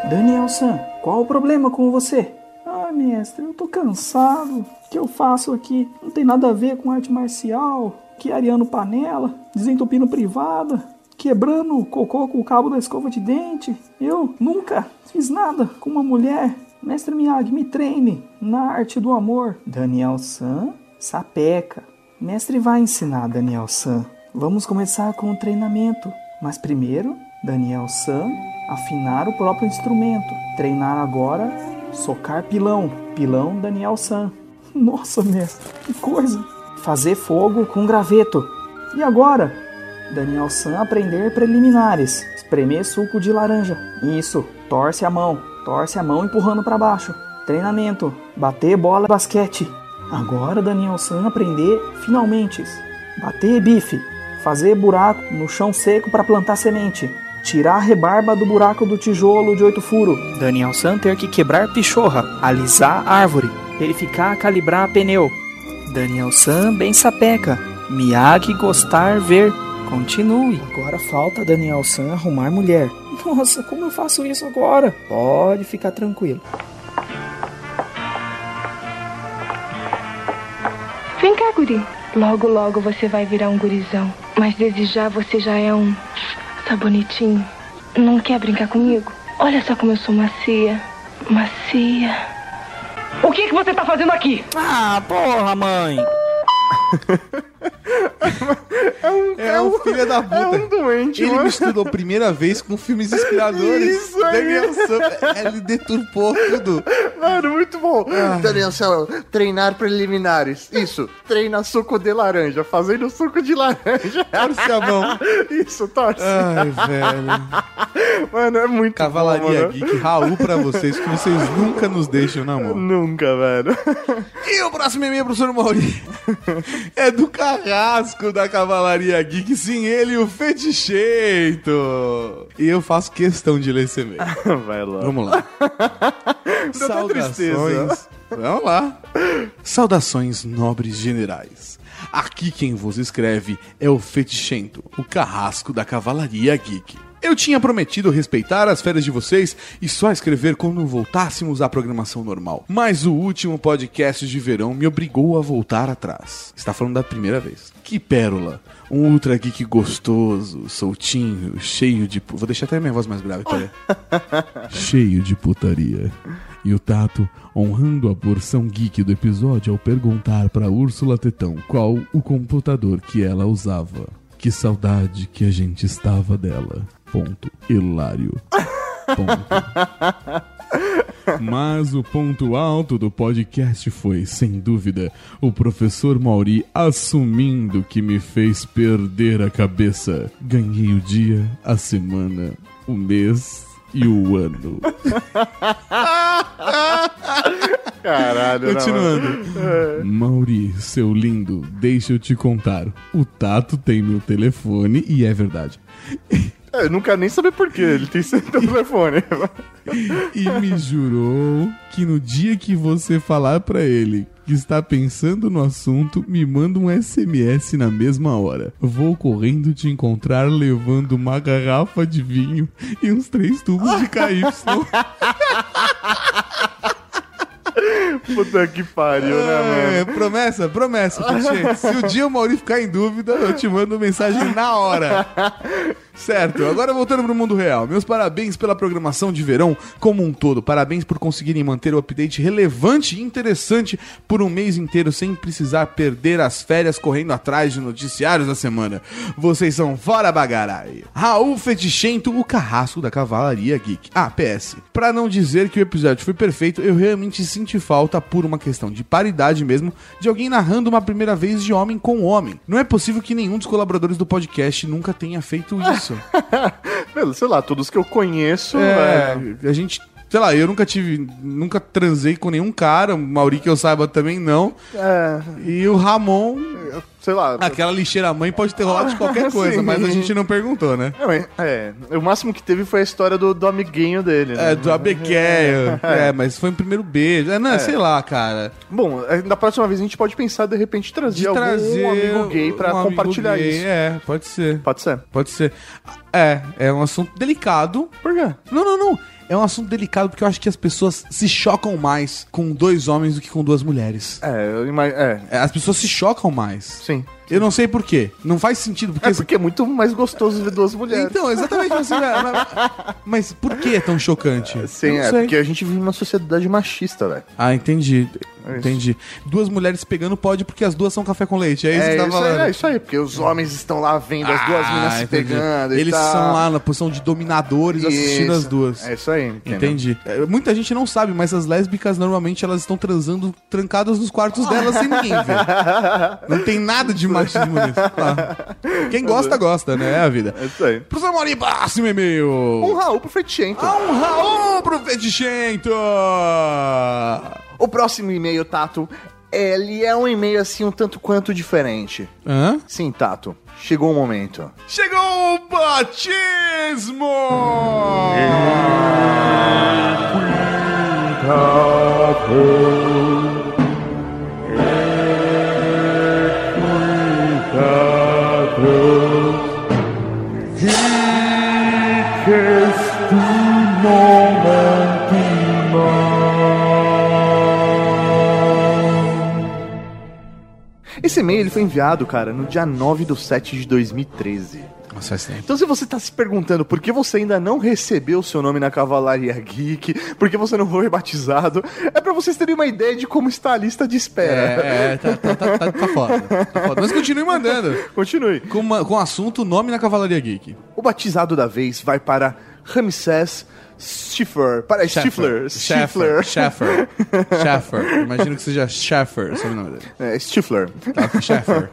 Daniel-san, qual o problema com você? Ai, mestre, eu tô cansado. O que eu faço aqui não tem nada a ver com arte marcial, que ariano panela, desentupindo privada, quebrando o cocô com o cabo da escova de dente. Eu nunca fiz nada com uma mulher. Mestre Miyagi, me treine na arte do amor. Daniel-san, sapeca. Mestre vai ensinar, Daniel-san. Vamos começar com o treinamento. Mas primeiro, Daniel-san, afinar o próprio instrumento. Treinar agora, socar pilão. Pilão, Daniel-san. Nossa, mestre, que coisa! Fazer fogo com graveto. E agora? Daniel San aprender preliminares. Espremer suco de laranja. Isso. Torce a mão. Torce a mão empurrando para baixo. Treinamento. Bater bola basquete. Agora Daniel San aprender finalmente. Bater bife. Fazer buraco no chão seco para plantar semente. Tirar a rebarba do buraco do tijolo de oito furo. Daniel San ter que quebrar pichorra. Alisar árvore. Verificar calibrar pneu. Daniel San bem sapeca. Miyagi gostar ver. Continue. Agora falta Daniel San arrumar mulher. Nossa, como eu faço isso agora? Pode ficar tranquilo. Vem cá, guri. Logo, logo você vai virar um gurizão. Mas desde já você já é um. Tá bonitinho. Não quer brincar comigo? Olha só como eu sou macia. Macia. O que, que você tá fazendo aqui? Ah, porra, mãe. É um, é um filho da puta. É um doente, Ele mano. misturou primeira vez com filmes inspiradores. Isso aí. Daniel Sam, ele deturpou tudo. Mano, muito bom. Ah. Daniel Céu, treinar preliminares. Isso, treina suco de laranja, fazendo suco de laranja. Torce a mão. Isso, torce. Ai, velho. Mano, é muito Cavalaria bom. Geek, Raul pra vocês, que vocês nunca nos deixam na mão. Nunca, velho. E o próximo e-mail, professor Mauri, é do carrasco da Cavalaria Geek. Sim, ele, o Feticheito. E eu faço questão de ler esse e-mail. Vai lá. Vamos lá. Até tristeza. Saudações. Vamos lá. Saudações, nobres generais. Aqui quem vos escreve é o Fetichento, o carrasco da Cavalaria Geek. Eu tinha prometido respeitar as férias de vocês e só escrever quando voltássemos à programação normal. Mas o último podcast de verão me obrigou a voltar atrás. Está falando da primeira vez. Que pérola! Um Ultra Geek gostoso, soltinho, cheio de. Vou deixar até minha voz mais grave, peraí. cheio de putaria. E o Tato, honrando a porção geek do episódio ao perguntar pra Úrsula Tetão qual o computador que ela usava. Que saudade que a gente estava dela. Ponto. Hilário. Ponto. Mas o ponto alto do podcast foi, sem dúvida, o professor Mauri assumindo que me fez perder a cabeça. Ganhei o dia, a semana, o mês e o ano. Caralho, não, Continuando. mano. Mauri, seu lindo, deixa eu te contar. O Tato tem meu telefone e é verdade. É, eu nunca nem saber por que ele tem seu telefone. E me jurou que no dia que você falar pra ele que está pensando no assunto, me manda um SMS na mesma hora. Vou correndo te encontrar levando uma garrafa de vinho e uns três tubos de KY. Puta que pariu, né, mano? É, promessa, promessa, Peixinho. Se o dia o Mauri ficar em dúvida, eu te mando mensagem na hora. Certo, agora voltando pro mundo real. Meus parabéns pela programação de verão como um todo. Parabéns por conseguirem manter o update relevante e interessante por um mês inteiro sem precisar perder as férias correndo atrás de noticiários da semana. Vocês são fora bagarai. Raul Fetichento, o carrasco da Cavalaria Geek. Ah, PS. Pra não dizer que o episódio foi perfeito, eu realmente senti falta, por uma questão de paridade mesmo, de alguém narrando uma primeira vez de homem com homem. Não é possível que nenhum dos colaboradores do podcast nunca tenha feito isso. Meu, sei lá, todos que eu conheço. É, a gente. Sei lá, eu nunca tive. Nunca transei com nenhum cara. O Mauri que eu saiba também não. É. E o Ramon sei lá. Aquela lixeira mãe pode ter rolado de qualquer coisa, Sim. mas a gente não perguntou, né? É, mas- é, o máximo que teve foi a história do, do amiguinho dele, né? É, do Abequeio. É, mas foi o primeiro beijo. É, não, É. sei lá, cara. Bom, é, da próxima vez a gente pode pensar, de repente, trazer, De algum trazer amigo gay pra um amigo compartilhar gay, isso. É, pode ser. Pode ser. Pode ser. É, é um assunto delicado. Por quê? Não, não, não. É um assunto delicado porque eu acho que as pessoas se chocam mais com dois homens do que com duas mulheres. É, eu imagino. É, É, As pessoas se chocam mais. sim. Eu não sei por quê. Não faz sentido. Porque É porque é muito mais gostoso ver duas mulheres. Então, exatamente. Você, mas, mas por que é tão chocante? Sim, é sei. porque a gente vive numa sociedade machista, velho. Ah, entendi. É isso. Entendi. Duas mulheres pegando pode porque as duas são café com leite. É isso que É tá isso, falando. aí, é isso aí, porque os homens estão lá vendo as duas Ah, minas se pegando Eles são lá na posição de dominadores assistindo Isso. as duas. É isso aí, entendeu? Entendi. É, Muita gente não sabe, mas as lésbicas normalmente elas estão transando trancadas nos quartos delas sem ninguém ver. Não tem nada de machismo nisso. Ah. Quem gosta, gosta, né? É a vida. É isso aí. Pro Amorim, próximo e-mail. Um Raul pro Fetichento. Ah, um Raul pro Fetichento. O próximo e-mail, Tato, ele é um e-mail assim um tanto quanto diferente. Hã? Sim, Tato. Chegou o momento. Chegou o batismo! Esse e-mail ele foi enviado, cara, no dia 9 do 7 de 2013. Nossa, tempo. Então, se você tá se perguntando por que você ainda não recebeu o seu nome na Cavalaria Geek, por que você não foi batizado, é pra vocês terem uma ideia de como está a lista de espera. É, é, tá, tá, tá, tá, tá foda. Tá foda. Mas continue mandando. Continue. Com, uma- com o assunto nome na Cavalaria Geek. O batizado da vez vai para Ramsés Stifler. Para Stifler. Stifler. Schaffer. Schaffer. Imagino que seja Schaffer, o sobrenome dele. É, Stifler. Tá, Schaffer.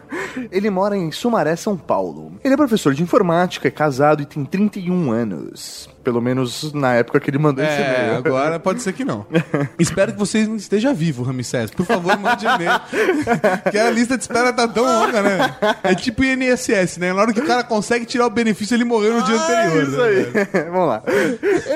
Ele mora em Sumaré, São Paulo. Ele é professor de informática, é casado e tem 31 anos. Pelo menos na época que ele mandou esse É, e-mail. agora pode ser que não. Espero que vocês não esteja vivo, Ramsés. Por favor, mande e-mail. Porque a lista de espera tá tão longa, né? É tipo INSS, né? Na hora que o cara consegue tirar o benefício, ele morreu no dia anterior. Isso né, aí. Vamos lá.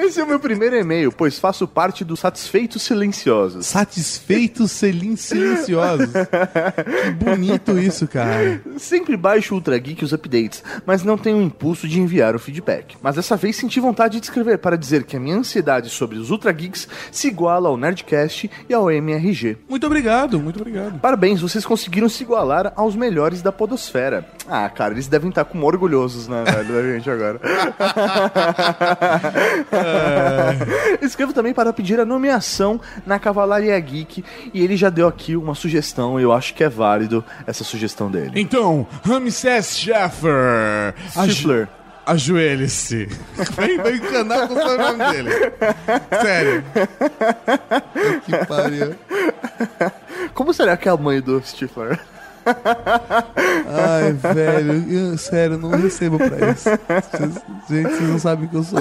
Esse é o meu primeiro e-mail, pois faço parte dos Satisfeitos Silenciosos. Satisfeitos silenciosos. Que bonito isso, cara. Sempre baixo o Ultra Geek os updates, mas não tenho o impulso de enviar o feedback. Mas dessa vez senti vontade de escrever para dizer que a minha ansiedade sobre os Ultra Geeks se iguala ao Nerdcast e ao MRG. Muito obrigado, muito obrigado. Parabéns, vocês conseguiram se igualar aos melhores da podosfera. Ah, cara, eles devem estar com orgulhosos, né, velho, da gente agora. Escrevo também para pedir a nomeação na Cavalaria Geek e ele já deu aqui uma sugestão, eu acho que é válido essa sugestão dele. Então, Ramsés Schaffer. Stifler. Ajoelhe-se. Vai, vai encanar com o sobrenome dele. Sério. Que pariu. Como será que é a mãe do Stifler? Ai, velho, eu, sério, não recebo pra isso. Vocês- gente, vocês não sabem que eu sou.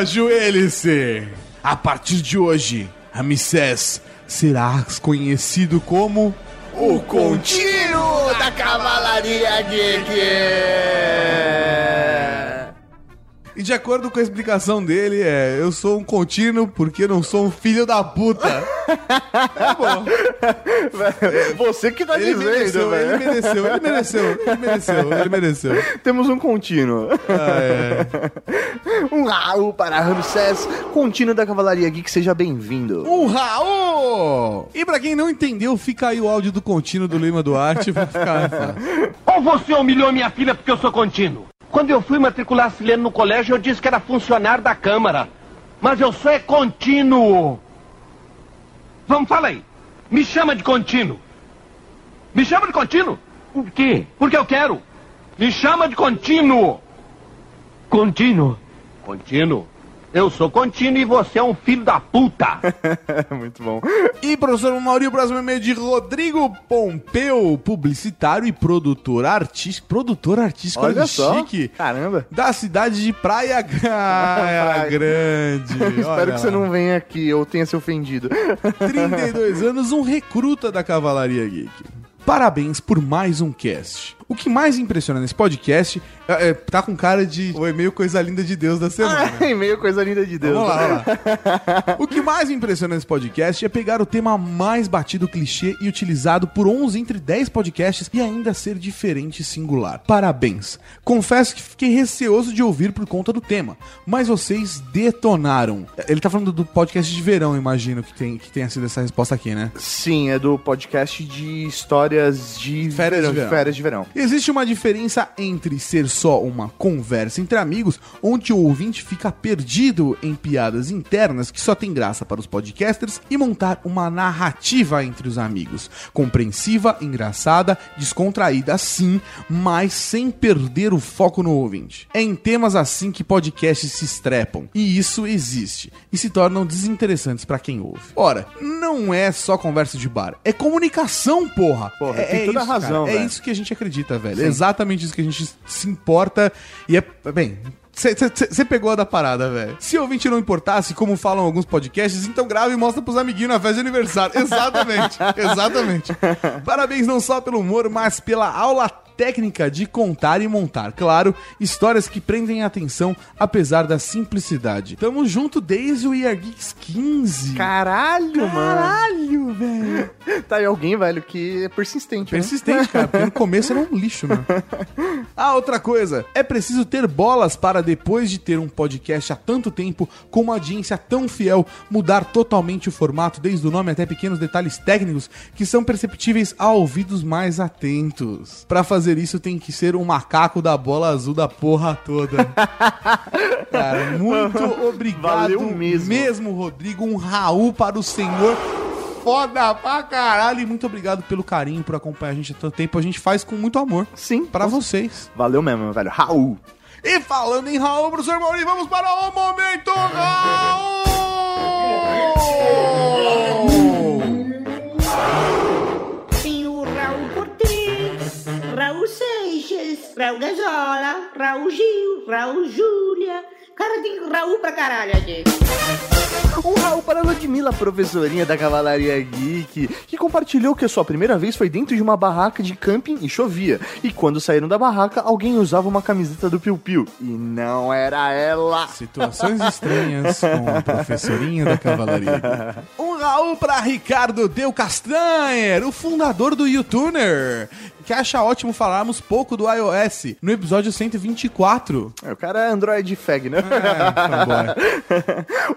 Ajoelhe-se! A partir de hoje, Ramsés será conhecido como o Contínuo da Cavalaria Geek! E de acordo com a explicação dele, é: eu sou um contínuo porque não sou um filho da puta. É bom. Você que tá Ele dizendo, mereceu, velho. ele mereceu, ele mereceu, ele mereceu, ele mereceu. Temos um contínuo. Um Raul para Ramsés, contínuo da Cavalaria Geek, seja bem-vindo. Um Raul! E pra quem não entendeu, fica aí o áudio do contínuo do Lima Duarte pra ficar. Ou você humilhou minha filha porque eu sou contínuo? Quando eu fui matricular a Silene no colégio, eu disse que era funcionário da Câmara. Mas eu sou é contínuo. Vamos, fala aí. Me chama de contínuo. Me chama de contínuo? Por quê? Porque eu quero. Me chama de contínuo. Contínuo. Contínuo. Eu sou contínuo e você é um filho da puta. Muito bom. E professor Mauri, o próximo e-mail de Rodrigo Pompeu, publicitário e produtor artístico. Produtor artístico, olha, Olha só. chique. Caramba. Da cidade de Praia, Praia Grande. Espero Olha que você não venha aqui, eu tenha se ofendido. 32 anos, um recruta da Cavalaria Geek. Parabéns por mais um cast. O que mais impressiona nesse podcast é, é, tá com cara de o e-mail coisa linda de Deus da semana. Ai, meio coisa linda de Deus. Vamos lá, vamos lá. O que mais impressiona nesse podcast é pegar o tema mais batido clichê e utilizado por 11 entre 10 podcasts e ainda ser diferente e singular. Parabéns. Confesso que fiquei receoso de ouvir por conta do tema, mas vocês detonaram. Ele tá falando do podcast de verão, imagino que, tem, que tenha sido essa resposta aqui, né? Sim, é do podcast de histórias de Férias de verão. Férias de verão. Existe uma diferença entre ser só uma conversa entre amigos, onde o ouvinte fica perdido em piadas internas que só tem graça para os podcasters, e montar uma narrativa entre os amigos, compreensiva, engraçada, descontraída sim, mas sem perder o foco no ouvinte. É em temas assim que podcasts se estrepam, e isso existe, e se tornam desinteressantes para quem ouve. Ora, não é só conversa de bar, é comunicação, porra. Porra, é, tem é toda a isso, razão, cara. É isso que a gente acredita, velho. Sim. É exatamente isso que a gente se importa. E é. Bem. Você pegou a da parada, velho. Se o ouvinte não importasse, como falam alguns podcasts, então grava e mostra pros amiguinhos na festa de aniversário. Exatamente. exatamente. Parabéns não só pelo humor, mas pela aula técnica de contar e montar. Claro, histórias que prendem a atenção, apesar da simplicidade. Tamo junto desde o Year Geeks 15. Caralho, mano. Caralho, velho. Tá aí alguém, velho, que é persistente. né? Persistente, cara, porque no começo era um lixo, né? Ah, outra coisa. É preciso ter bolas para, depois de ter um podcast há tanto tempo, com uma audiência tão fiel, mudar totalmente o formato, desde o nome até pequenos detalhes técnicos que são perceptíveis a ouvidos mais atentos. Para fazer isso, tem que ser um macaco da bola azul da porra toda. Cara, muito obrigado Valeu mesmo. mesmo, Rodrigo. Um Raul para o senhor foda pra caralho. E muito obrigado pelo carinho, por acompanhar a gente há tanto tempo. A gente faz com muito amor. Sim. Pra vocês. Valeu mesmo, velho. Raul. E falando em Raul, professor Mauri, vamos para o Momento Raul! Raul Seixas, Raul Gazola, Raul Gil, Raul Júlia. Cara, tem Raul pra caralho aqui. Um Raul para a Ludmilla, professorinha da Cavalaria Geek, que compartilhou que a sua primeira vez foi dentro de uma barraca de camping e chovia. E quando saíram da barraca, alguém usava uma camiseta do Piu Piu. E não era ela. Situações estranhas com a professorinha da cavalaria. Um Raul para Ricardo Del Castanher, o fundador do YouTuner, que acha ótimo falarmos pouco do iOS no episódio 124. É, o cara é Android Fag, né? fanboy.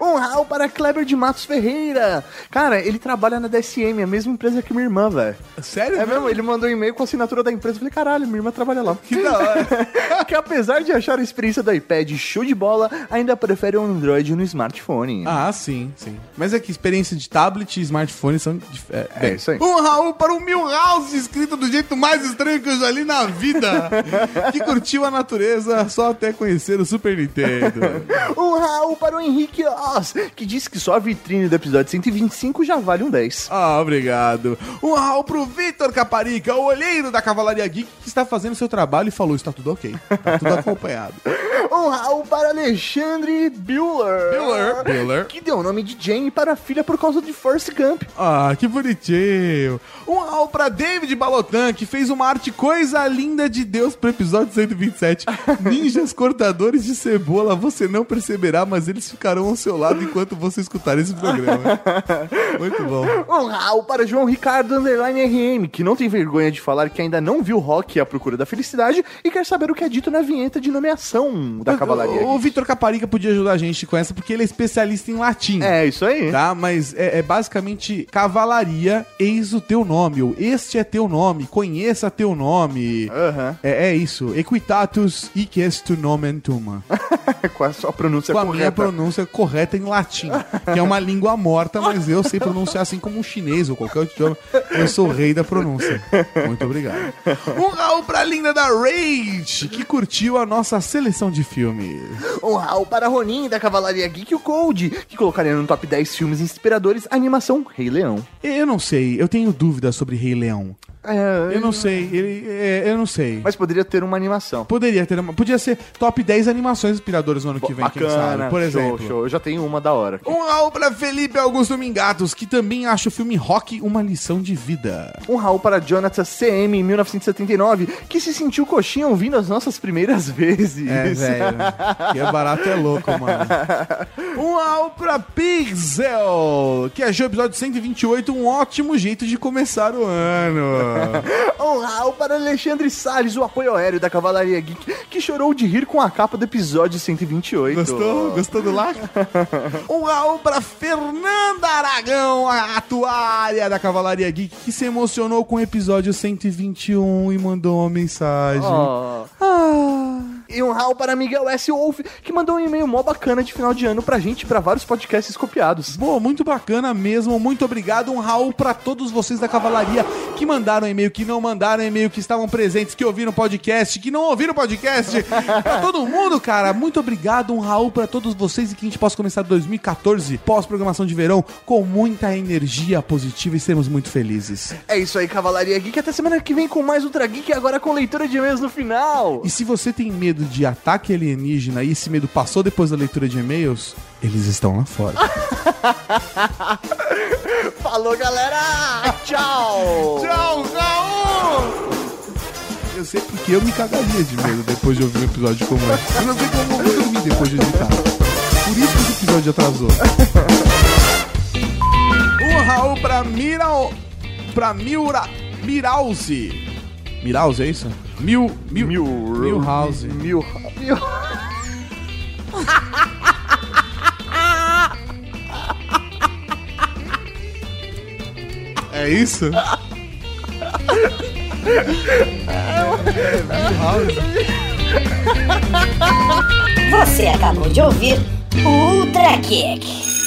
um Raul para Kleber de Matos Ferreira. Cara, ele trabalha na DSM, a mesma empresa que minha irmã, velho. Sério? É mesmo? Ele mandou um e-mail com a assinatura da empresa. Eu falei, caralho, minha irmã trabalha lá. Que da hora. que apesar de achar a experiência do iPad show de bola, ainda prefere um Android no smartphone. Ah, sim, sim. Mas é que experiência de tablet e smartphone são. É, É isso aí. Um Raul para o Milhouse, escrito do jeito mais estranho que eu já li na vida. que curtiu a natureza só até conhecer o Super Nintendo. Um Raul para o Henrique Oz, que disse que só a vitrine do episódio 125 já vale um 10. Ah, obrigado. Um Raul pro Vitor Caparica, o olheiro da Cavalaria Geek, que está fazendo seu trabalho e falou: está tudo ok. Tá tudo acompanhado. Um Raul para Alexandre Bueller. Bueller. Bueller. Que deu o nome de Jane para a filha por causa de Force Gump. Ah, que bonitinho. Um Raul pra David Balotan, que fez uma arte coisa linda de Deus pro episódio 127. Ninjas cortadores de cebola, você não perceberá, mas eles ficarão ao seu lado enquanto você escutar esse programa. Muito bom. Um Raul para João Ricardo Underline RM, que não tem vergonha de falar que ainda não viu Rock à procura da felicidade e quer saber o que é dito na vinheta de nomeação da Cavalaria O, o. Vitor Caparica podia ajudar a gente com essa, porque ele é especialista em latim. É, isso aí. Tá, mas é, é, é basicamente cavalaria, eis o teu nome, ou este é teu nome, conheça teu nome. É, é isso. Equitatus hic est nomen tum. Com a sua pronúncia Com a correta. minha pronúncia correta em latim, que é uma língua morta, mas eu sei pronunciar assim como um chinês ou qualquer outro idioma. Eu sou o rei da pronúncia. Muito obrigado. Um Raul pra linda da Rage, que curtiu a nossa seleção de filmes. Um Raul para Ronin da Cavalaria Geek e o Cold, que colocaria no top 10 filmes inspiradores animação Rei Leão. Eu não sei, eu tenho dúvidas sobre Rei Leão. É, Eu não sei, ele, é, eu não sei. Mas poderia ter uma animação. Poderia ter uma, podia ser top 10 animações inspiradoras no ano que vem, quem sabe. Por show, exemplo. show. Eu já tenho uma da hora. aqui. Um Raul pra Felipe Augusto Mingatos, que também acha o filme Rock uma lição de vida. Um Raul para Jonathan CM em 1979, que se sentiu coxinha ouvindo as nossas primeiras vezes. É, velho. Que é barato é louco, mano. Um Raul pra Pixel, que achou o episódio 128 um ótimo jeito de começar o ano. Um Raul para Alexandre Salles, o apoio aéreo da Cavalaria Geek, que chorou de rir com a capa do episódio 128. Gostou? Gostou do? Um Raul pra Fernanda Aragão, a atuária da Cavalaria Geek, que se emocionou com o episódio 121 e mandou uma mensagem. Oh. E um Raul para Miguel S. Wolf, que mandou um e-mail mó bacana de final de ano pra gente pra vários podcasts copiados. Boa, muito bacana mesmo. Muito obrigado. Um Raul pra todos vocês da Cavalaria que mandaram e-mail, que não mandaram e-mail, que estavam presentes, que ouviram o podcast, que não ouviram o podcast. pra todo mundo, cara. Muito obrigado. Um Raul pra todos vocês e que a gente possa começar 2014, pós-programação de verão, com muita energia positiva e sermos muito felizes. É isso aí, Cavalaria Geek. Até semana que vem com mais Ultra Geek, agora com leitura de e-mails no final. E se você tem medo de ataque alienígena e esse medo passou depois da leitura de e-mails, eles estão lá fora. Falou, galera! Tchau! Tchau, Raul! Eu sei porque eu me cagaria de medo depois de ouvir um episódio como esse. Eu não sei como eu vou dormir depois de editar. Por isso que esse episódio atrasou. Um Raul pra Miral. pra Miura. Mirause. Mirause, é isso? Mil. Mil. Mil, Milhouse. Mil. Mil. É isso? Você acabou de ouvir o Ultra Kick.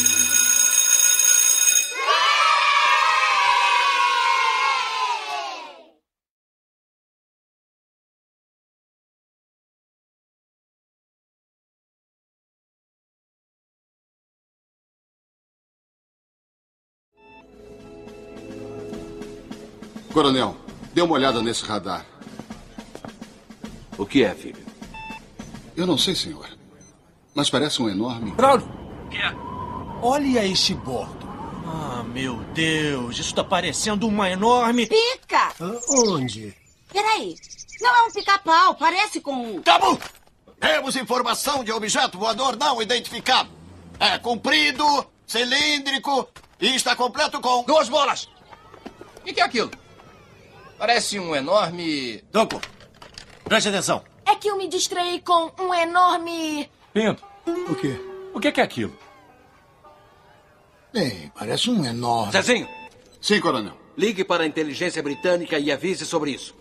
Coronel, dê uma olhada nesse radar. O que é, filho? Eu não sei, senhor. Mas parece um enorme. Braulio! Olha este bordo. Ah, meu Deus, isso tá parecendo uma enorme. Pica! Onde? Peraí. Não é um pica-pau, parece com um. Tabu! Temos informação de objeto voador não identificado. É comprido, cilíndrico e está completo com. Duas bolas! O que, que é aquilo? Parece um enorme. Toco, preste atenção. É que eu me distraí com um enorme. Pinto, O quê? o que é, que é aquilo? Bem, parece um enorme. Zezinho, Sim, coronel. ligue para a inteligência britânica e avise sobre isso.